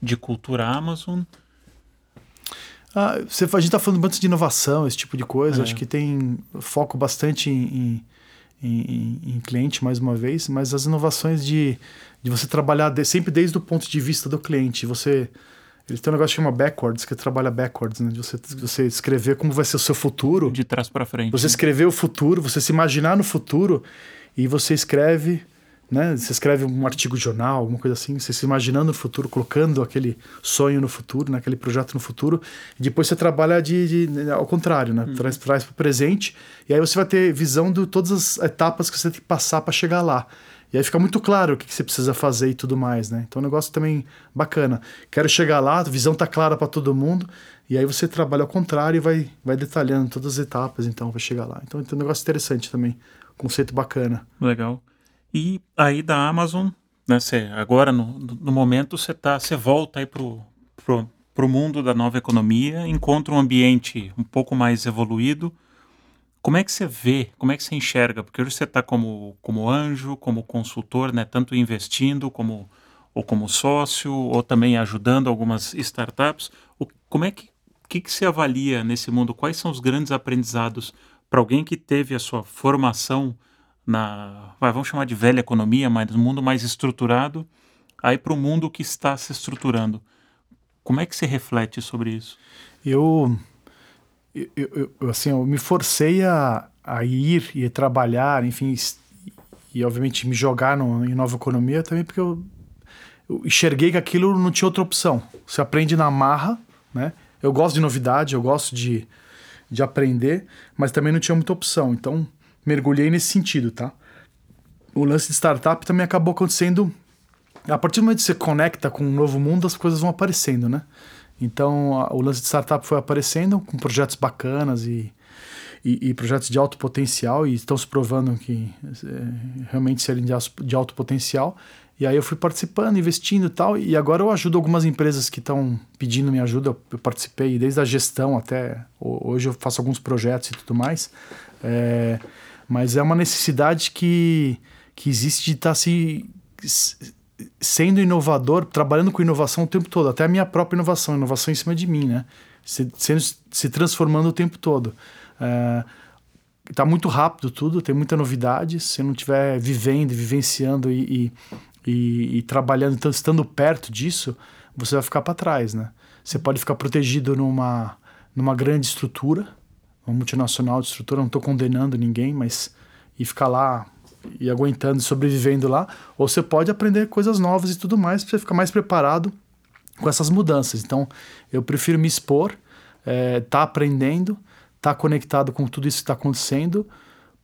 de cultura Amazon? Ah, você, a gente está falando bastante de inovação, esse tipo de coisa. É. Acho que tem foco bastante em, em, em, em, cliente mais uma vez, mas as inovações de, de você trabalhar de, sempre desde o ponto de vista do cliente. Você ele tem um negócio que chama backwards, que trabalha backwards, né? De você, você escrever como vai ser o seu futuro. De trás para frente. Você escrever o futuro, você se imaginar no futuro e você escreve né? Você escreve um artigo de jornal, alguma coisa assim, você se imaginando no futuro, colocando aquele sonho no futuro, naquele né? projeto no futuro, e depois você trabalha de, de ao contrário, né? Uhum. Traz, traz para o presente, e aí você vai ter visão de todas as etapas que você tem que passar para chegar lá. E aí fica muito claro o que, que você precisa fazer e tudo mais, né? Então é um negócio também bacana. Quero chegar lá, a visão tá clara para todo mundo, e aí você trabalha ao contrário e vai, vai detalhando todas as etapas, então vai chegar lá. Então é um negócio interessante também, conceito bacana. Legal. E aí da Amazon, né, cê, agora no, no momento você tá, você volta aí pro, pro, pro mundo da nova economia, encontra um ambiente um pouco mais evoluído. Como é que você vê, como é que você enxerga? Porque hoje você está como, como anjo, como consultor, né, tanto investindo como ou como sócio, ou também ajudando algumas startups. O, como é que, que, que você avalia nesse mundo? Quais são os grandes aprendizados para alguém que teve a sua formação na, vai, vamos chamar de velha economia, mas um mundo mais estruturado, aí para o mundo que está se estruturando. Como é que você reflete sobre isso? Eu, eu, eu assim, eu me forcei a, a ir e trabalhar, enfim, e obviamente me jogar no, em nova economia também porque eu, eu enxerguei que aquilo não tinha outra opção. Você aprende na marra, né? Eu gosto de novidade, eu gosto de, de aprender, mas também não tinha muita opção. Então, mergulhei nesse sentido, tá? O lance de startup também acabou acontecendo. A partir do momento que você conecta com um novo mundo, as coisas vão aparecendo, né? Então, a, o lance de startup foi aparecendo com projetos bacanas e, e, e projetos de alto potencial e estão se provando que é, realmente serem de, de alto potencial. E aí eu fui participando, investindo e tal, e agora eu ajudo algumas empresas que estão pedindo minha ajuda. Eu participei desde a gestão até hoje eu faço alguns projetos e tudo mais. É, mas é uma necessidade que, que existe de estar tá se sendo inovador, trabalhando com inovação o tempo todo, até a minha própria inovação, inovação em cima de mim, né? Se, sendo, se transformando o tempo todo. É, tá muito rápido tudo, tem muita novidade. Se não estiver vivendo, vivenciando e, e, e, e, trabalhando, então estando perto disso, você vai ficar para trás, né? Você pode ficar protegido numa, numa grande estrutura, uma multinacional de estrutura, não estou condenando ninguém, mas e ficar lá e aguentando, sobrevivendo lá, ou você pode aprender coisas novas e tudo mais para você ficar mais preparado com essas mudanças. Então, eu prefiro me expor, é, tá aprendendo, tá conectado com tudo isso que está acontecendo,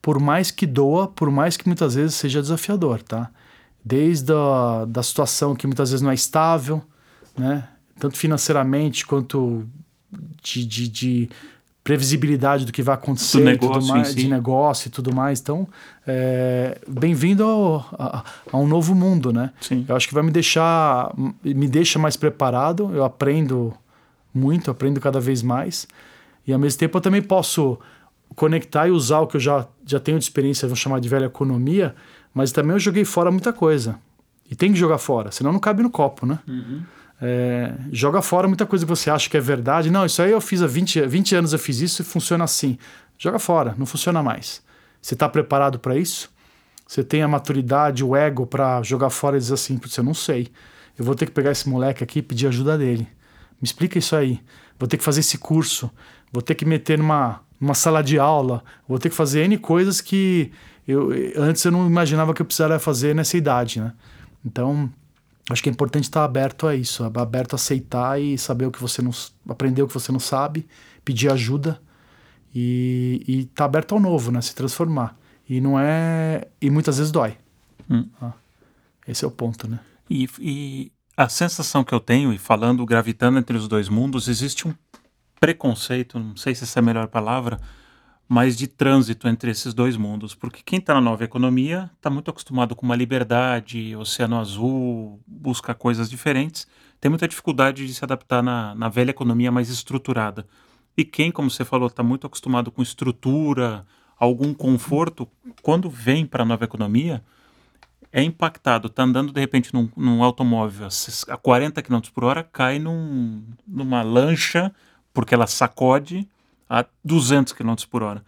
por mais que doa, por mais que muitas vezes seja desafiador, tá? Desde a da situação que muitas vezes não é estável, né? Tanto financeiramente quanto de, de, de previsibilidade do que vai acontecer, negócio mais, si. de negócio e tudo mais. Então, é, bem-vindo a, a, um novo mundo, né? Sim. Eu acho que vai me deixar, me deixa mais preparado. Eu aprendo muito, aprendo cada vez mais. E ao mesmo tempo eu também posso conectar e usar o que eu já, já tenho de experiência, vou chamar de velha economia, mas também eu joguei fora muita coisa. E tem que jogar fora, senão não cabe no copo, né? Uhum. É, joga fora muita coisa que você acha que é verdade. Não, isso aí eu fiz há 20, 20 anos, eu fiz isso e funciona assim. Joga fora, não funciona mais. Você está preparado para isso? Você tem a maturidade, o ego para jogar fora e dizer assim: eu não sei. Eu vou ter que pegar esse moleque aqui e pedir ajuda dele. Me explica isso aí. Vou ter que fazer esse curso. Vou ter que meter numa, numa sala de aula. Vou ter que fazer N coisas que eu, antes eu não imaginava que eu precisaria fazer nessa idade, né? Então, acho que é importante estar aberto a isso, aberto a aceitar e saber o que você não aprender o que você não sabe, pedir ajuda e, estar tá aberto ao novo, né? Se transformar. E não é e muitas vezes dói. Hum. Ah, esse é o ponto, né? E, e a sensação que eu tenho e falando gravitando entre os dois mundos existe um preconceito, não sei se essa é a melhor palavra, mas de trânsito entre esses dois mundos. Porque quem está na nova economia está muito acostumado com uma liberdade, oceano azul, busca coisas diferentes, tem muita dificuldade de se adaptar na, na velha economia mais estruturada. E quem, como você falou, está muito acostumado com estrutura, algum conforto, quando vem para a nova economia, é impactado, está andando de repente num, num automóvel a 40 km por hora, cai num, numa lancha, porque ela sacode, a 200 km por hora.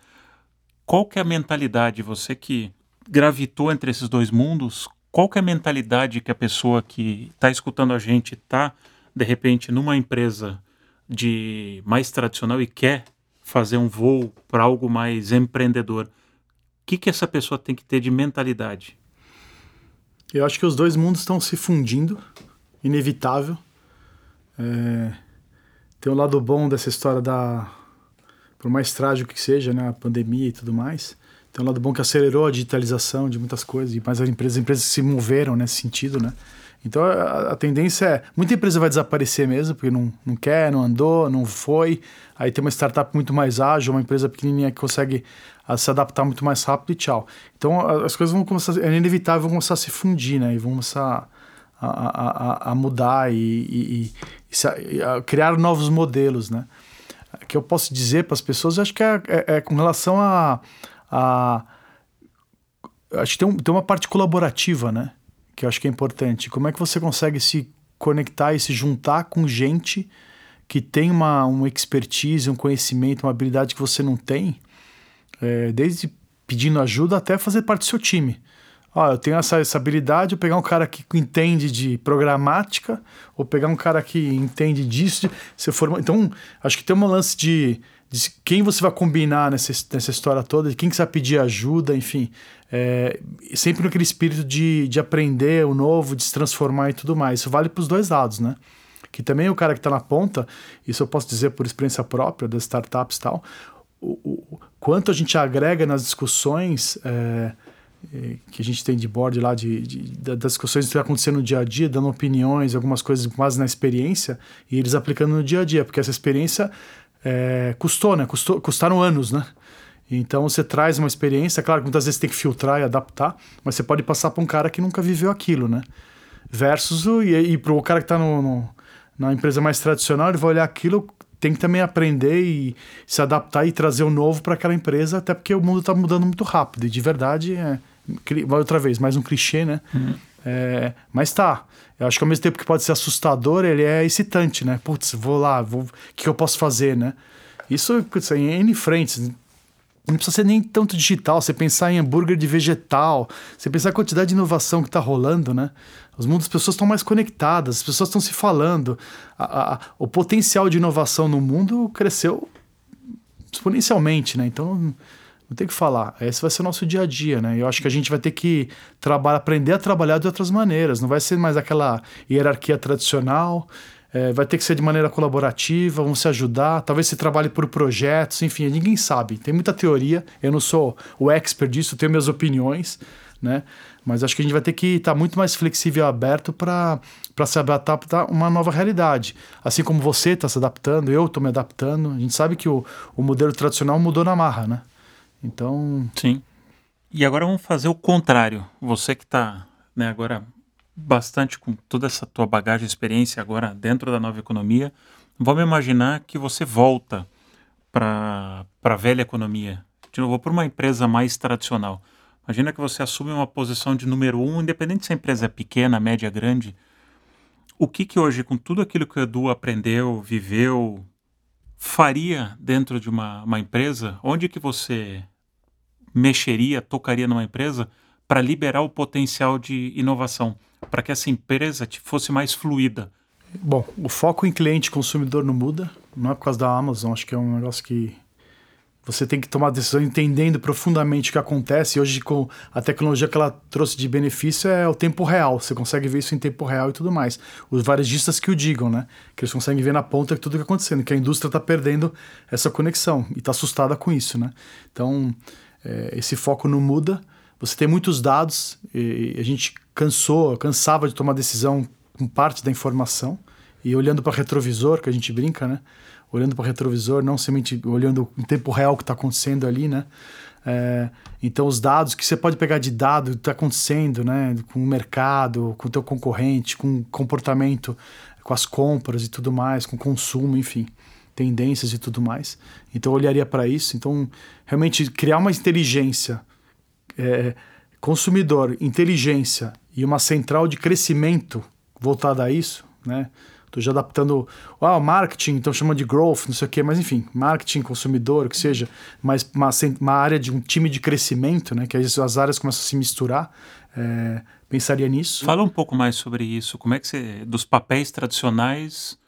Qual que é a mentalidade, você que gravitou entre esses dois mundos, qual que é a mentalidade que a pessoa que está escutando a gente está, de repente, numa empresa de mais tradicional e quer fazer um voo para algo mais empreendedor? O que, que essa pessoa tem que ter de mentalidade? Eu acho que os dois mundos estão se fundindo, inevitável. É... Tem um lado bom dessa história da. Por mais trágico que seja, né? A pandemia e tudo mais. Tem um lado bom que acelerou a digitalização de muitas coisas, e mais as empresas, as empresas se moveram nesse sentido, né? Então a, a, tendência é. Muita empresa vai desaparecer mesmo, porque não, não quer, não andou, não foi. Aí tem uma startup muito mais ágil, uma empresa pequenininha que consegue a, ah, se adaptar muito mais rápido e tchau. Então a, as coisas vão começar. É inevitável, vão começar a se fundir, né? E vão começar a, a, mudar e, e, e se, criar novos modelos, né? Que eu posso dizer para as pessoas, acho que é, é, é com relação a, a. Acho que tem, um, tem uma parte colaborativa, né? que eu acho que é importante. Como é que você consegue se conectar e se juntar com gente que tem uma, uma expertise, um conhecimento, uma habilidade que você não tem, é, desde pedindo ajuda até fazer parte do seu time. Ó, eu tenho essa, essa habilidade, eu pegar um cara que entende de programática, ou pegar um cara que entende disso. Se for, então, acho que tem um lance de de quem você vai combinar nessa, nessa história toda, de quem que você vai pedir ajuda, enfim. É, sempre naquele espírito de, de aprender o novo, de se transformar e tudo mais. Isso vale para os dois lados, né? Que também o cara que está na ponta, isso eu posso dizer por experiência própria das startups e tal, o, o quanto a gente agrega nas discussões é que a gente tem de board lá, de, de, das discussões que estão acontecendo no dia a dia, dando opiniões, algumas coisas mais na experiência, e eles aplicando no dia a dia, porque essa experiência é, custou, né? Custou, custaram anos, né? Então você traz uma experiência, claro que muitas vezes tem que filtrar e adaptar, mas você pode passar para um cara que nunca viveu aquilo, né? Versus o, e, e para o cara que está no, no, na empresa mais tradicional, ele vai olhar aquilo, tem que também aprender e se adaptar e trazer o novo para aquela empresa, até porque o mundo está mudando muito rápido. E de verdade, é, outra vez, mais um clichê, né? Uhum. É, mas tá. Eu acho que ao mesmo tempo que pode ser assustador, ele é excitante, né? Putz, vou lá, vou... o que eu posso fazer, né? Isso, putz, em N frentes. Não precisa ser nem tanto digital, você pensar em hambúrguer de vegetal, você pensar a quantidade de inovação que está rolando, né? Os mundos, as pessoas estão mais conectadas, as pessoas estão se falando. A, a, o potencial de inovação no mundo cresceu exponencialmente, né? Então, tem o que falar. Esse vai ser o nosso dia a dia, né? Eu acho que a gente vai ter que trabalhar, aprender a trabalhar de outras maneiras. Não vai ser mais aquela hierarquia tradicional. É, vai ter que ser de maneira colaborativa, vamos se ajudar. Talvez se trabalhe por projetos, enfim, ninguém sabe. Tem muita teoria. Eu não sou o expert disso, tenho minhas opiniões, né? Mas acho que a gente vai ter que estar tá muito mais flexível e aberto para se adaptar uma nova realidade. Assim como você está se adaptando, eu estou me adaptando. A gente sabe que o, o modelo tradicional mudou na marra, né? Então. Sim. E agora vamos fazer o contrário. Você que está né, agora bastante com toda essa tua bagagem experiência agora dentro da nova economia, vamos imaginar que você volta para a velha economia. De novo, para uma empresa mais tradicional. Imagina que você assume uma posição de número um, independente se a empresa é pequena, média, grande. O que que hoje, com tudo aquilo que o Edu aprendeu, viveu, faria dentro de uma, uma empresa? Onde que você mexeria, tocaria numa empresa para liberar o potencial de inovação, para que essa empresa fosse mais fluida? Bom, o foco em cliente consumidor não muda, não é por causa da Amazon, acho que é um negócio que você tem que tomar decisão entendendo profundamente o que acontece. E hoje, com a tecnologia que ela trouxe de benefício, é o tempo real. Você consegue ver isso em tempo real e tudo mais. Os varejistas que o digam, né? Que eles conseguem ver na ponta tudo que está acontecendo, que a indústria está perdendo essa conexão e está assustada com isso, né? Então, é, esse foco não muda. Você tem muitos dados e a gente cansou, cansava de tomar decisão com parte da informação e olhando para retrovisor, que a gente brinca, né? Olhando para o retrovisor, não somente olhando em tempo real o que está acontecendo ali, né? É, então os dados que você pode pegar de dado está acontecendo, né, com o mercado, com o teu concorrente, com o comportamento, com as compras e tudo mais, com o consumo, enfim, tendências e tudo mais. Então eu olharia para isso. Então realmente criar uma inteligência é, consumidor, inteligência e uma central de crescimento voltada a isso, né? Tô já adaptando. Ah, marketing, então chama de growth, não sei o quê, mas enfim, marketing, consumidor, o que seja, mas uma, uma área de um time de crescimento, né? Que as, as áreas começam a se misturar. É, pensaria nisso. Fala um pouco mais sobre isso. Como é que você. dos papéis tradicionais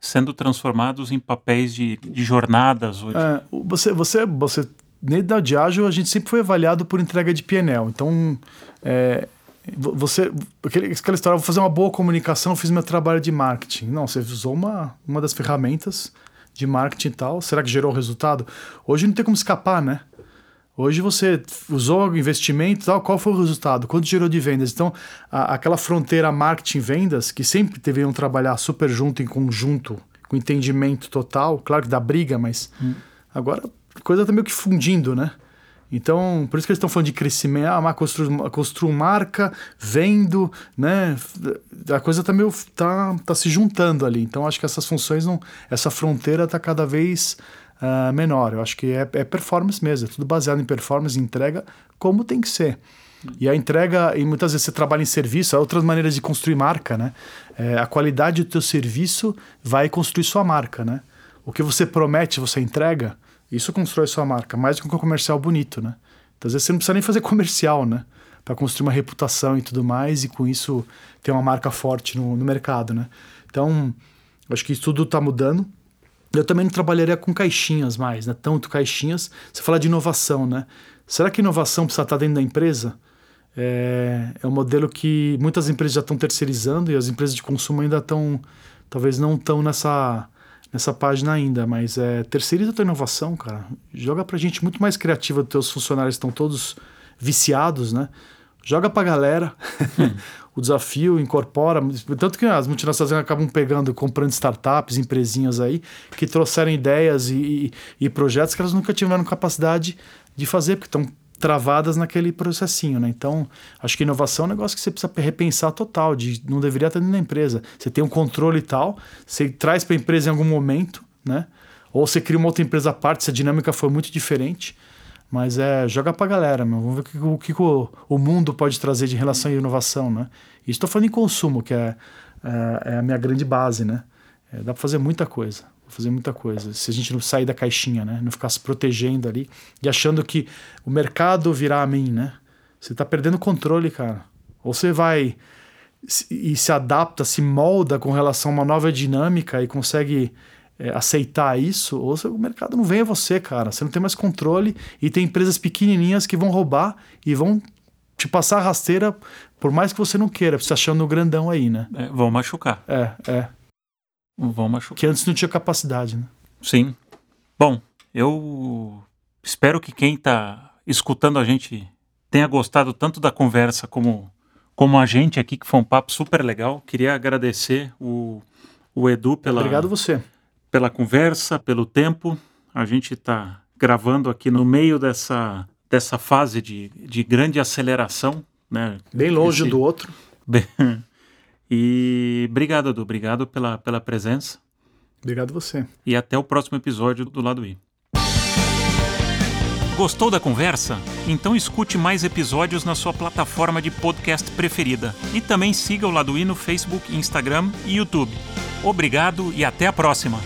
sendo transformados em papéis de, de jornadas hoje? É, você, você, você, dentro da Diageo, a gente sempre foi avaliado por entrega de PNL. Então, é, você, aquela história, vou fazer uma boa comunicação, fiz meu trabalho de marketing. Não, você usou uma, uma das ferramentas de marketing e tal. Será que gerou resultado? Hoje não tem como escapar, né? Hoje você usou investimento tal, qual foi o resultado? Quanto gerou de vendas? Então, a, aquela fronteira marketing-vendas, que sempre deveriam trabalhar super junto, em conjunto, com entendimento total, claro que dá briga, mas hum. agora a coisa tá meio que fundindo, né? Então, por isso que eles estão falando de crescimento, ah, construo, construo marca, vendo, né? A coisa tá meio tá, tá se juntando ali. Então, acho que essas funções não, essa fronteira tá cada vez uh, menor. Eu acho que é, é, performance mesmo, é tudo baseado em performance, entrega como tem que ser. E a entrega, e muitas vezes você trabalha em serviço, há outras maneiras de construir marca, né? É, a qualidade do teu serviço vai construir sua marca, né? O que você promete, você entrega. Isso constrói sua marca, mais do que um comercial bonito, né? Então, às vezes você não precisa nem fazer comercial, né? Para construir uma reputação e tudo mais, e com isso ter uma marca forte no, no mercado, né? Então, acho que isso tudo está mudando. Eu também não trabalharia com caixinhas mais, né? Tanto caixinhas. Você fala de inovação, né? Será que inovação precisa estar dentro da empresa? É, é um modelo que muitas empresas já estão terceirizando e as empresas de consumo ainda estão, talvez não estão nessa nessa página ainda, mas é, terceiriza a tua inovação, cara. Joga pra gente muito mais criativa, teus funcionários estão todos viciados, né? Joga pra galera hum. <laughs> o desafio, incorpora. Tanto que as multinacionais acabam pegando, comprando startups, empresinhas aí, que trouxeram ideias e, e, e projetos que elas nunca tiveram capacidade de fazer, porque estão travadas naquele processinho, né? Então, acho que inovação é um negócio que você precisa repensar total, de não deveria estar dentro da empresa. Você tem um controle e tal, você traz para a empresa em algum momento, né? Ou você cria uma outra empresa à parte, se a dinâmica for muito diferente. Mas é, joga pra galera, meu. Vamos ver o que, o, que o mundo pode trazer de relação à inovação, né? E estou falando em consumo, que é, é, é, a minha grande base, né? É, dá para fazer muita coisa fazer muita coisa. Se a gente não sair da caixinha, né? Não ficar se protegendo ali e achando que o mercado virá a mim, né? Você tá perdendo o controle, cara. Ou você vai e se adapta, se molda com relação a uma nova dinâmica e consegue é, aceitar isso, ou o mercado não vem a você, cara. Você não tem mais controle e tem empresas pequenininhas que vão roubar e vão te passar a rasteira por mais que você não queira, você achando o grandão aí, né? É, vão machucar. É, é. Vão machucar. Que antes não tinha capacidade, né? Sim. Bom, eu espero que quem está escutando a gente tenha gostado tanto da conversa como, como a gente aqui, que foi um papo super legal. Queria agradecer o, o Edu pela. Obrigado você. Pela conversa, pelo tempo. A gente está gravando aqui no meio dessa, dessa fase de, de grande aceleração. Né? Bem longe Esse... do outro. <laughs> Bem... E obrigado, Edu. Obrigado pela, pela presença. Obrigado você. E até o próximo episódio do Lado I. Gostou da conversa? Então escute mais episódios na sua plataforma de podcast preferida. E também siga o Lado I no Facebook, Instagram e YouTube. Obrigado e até a próxima!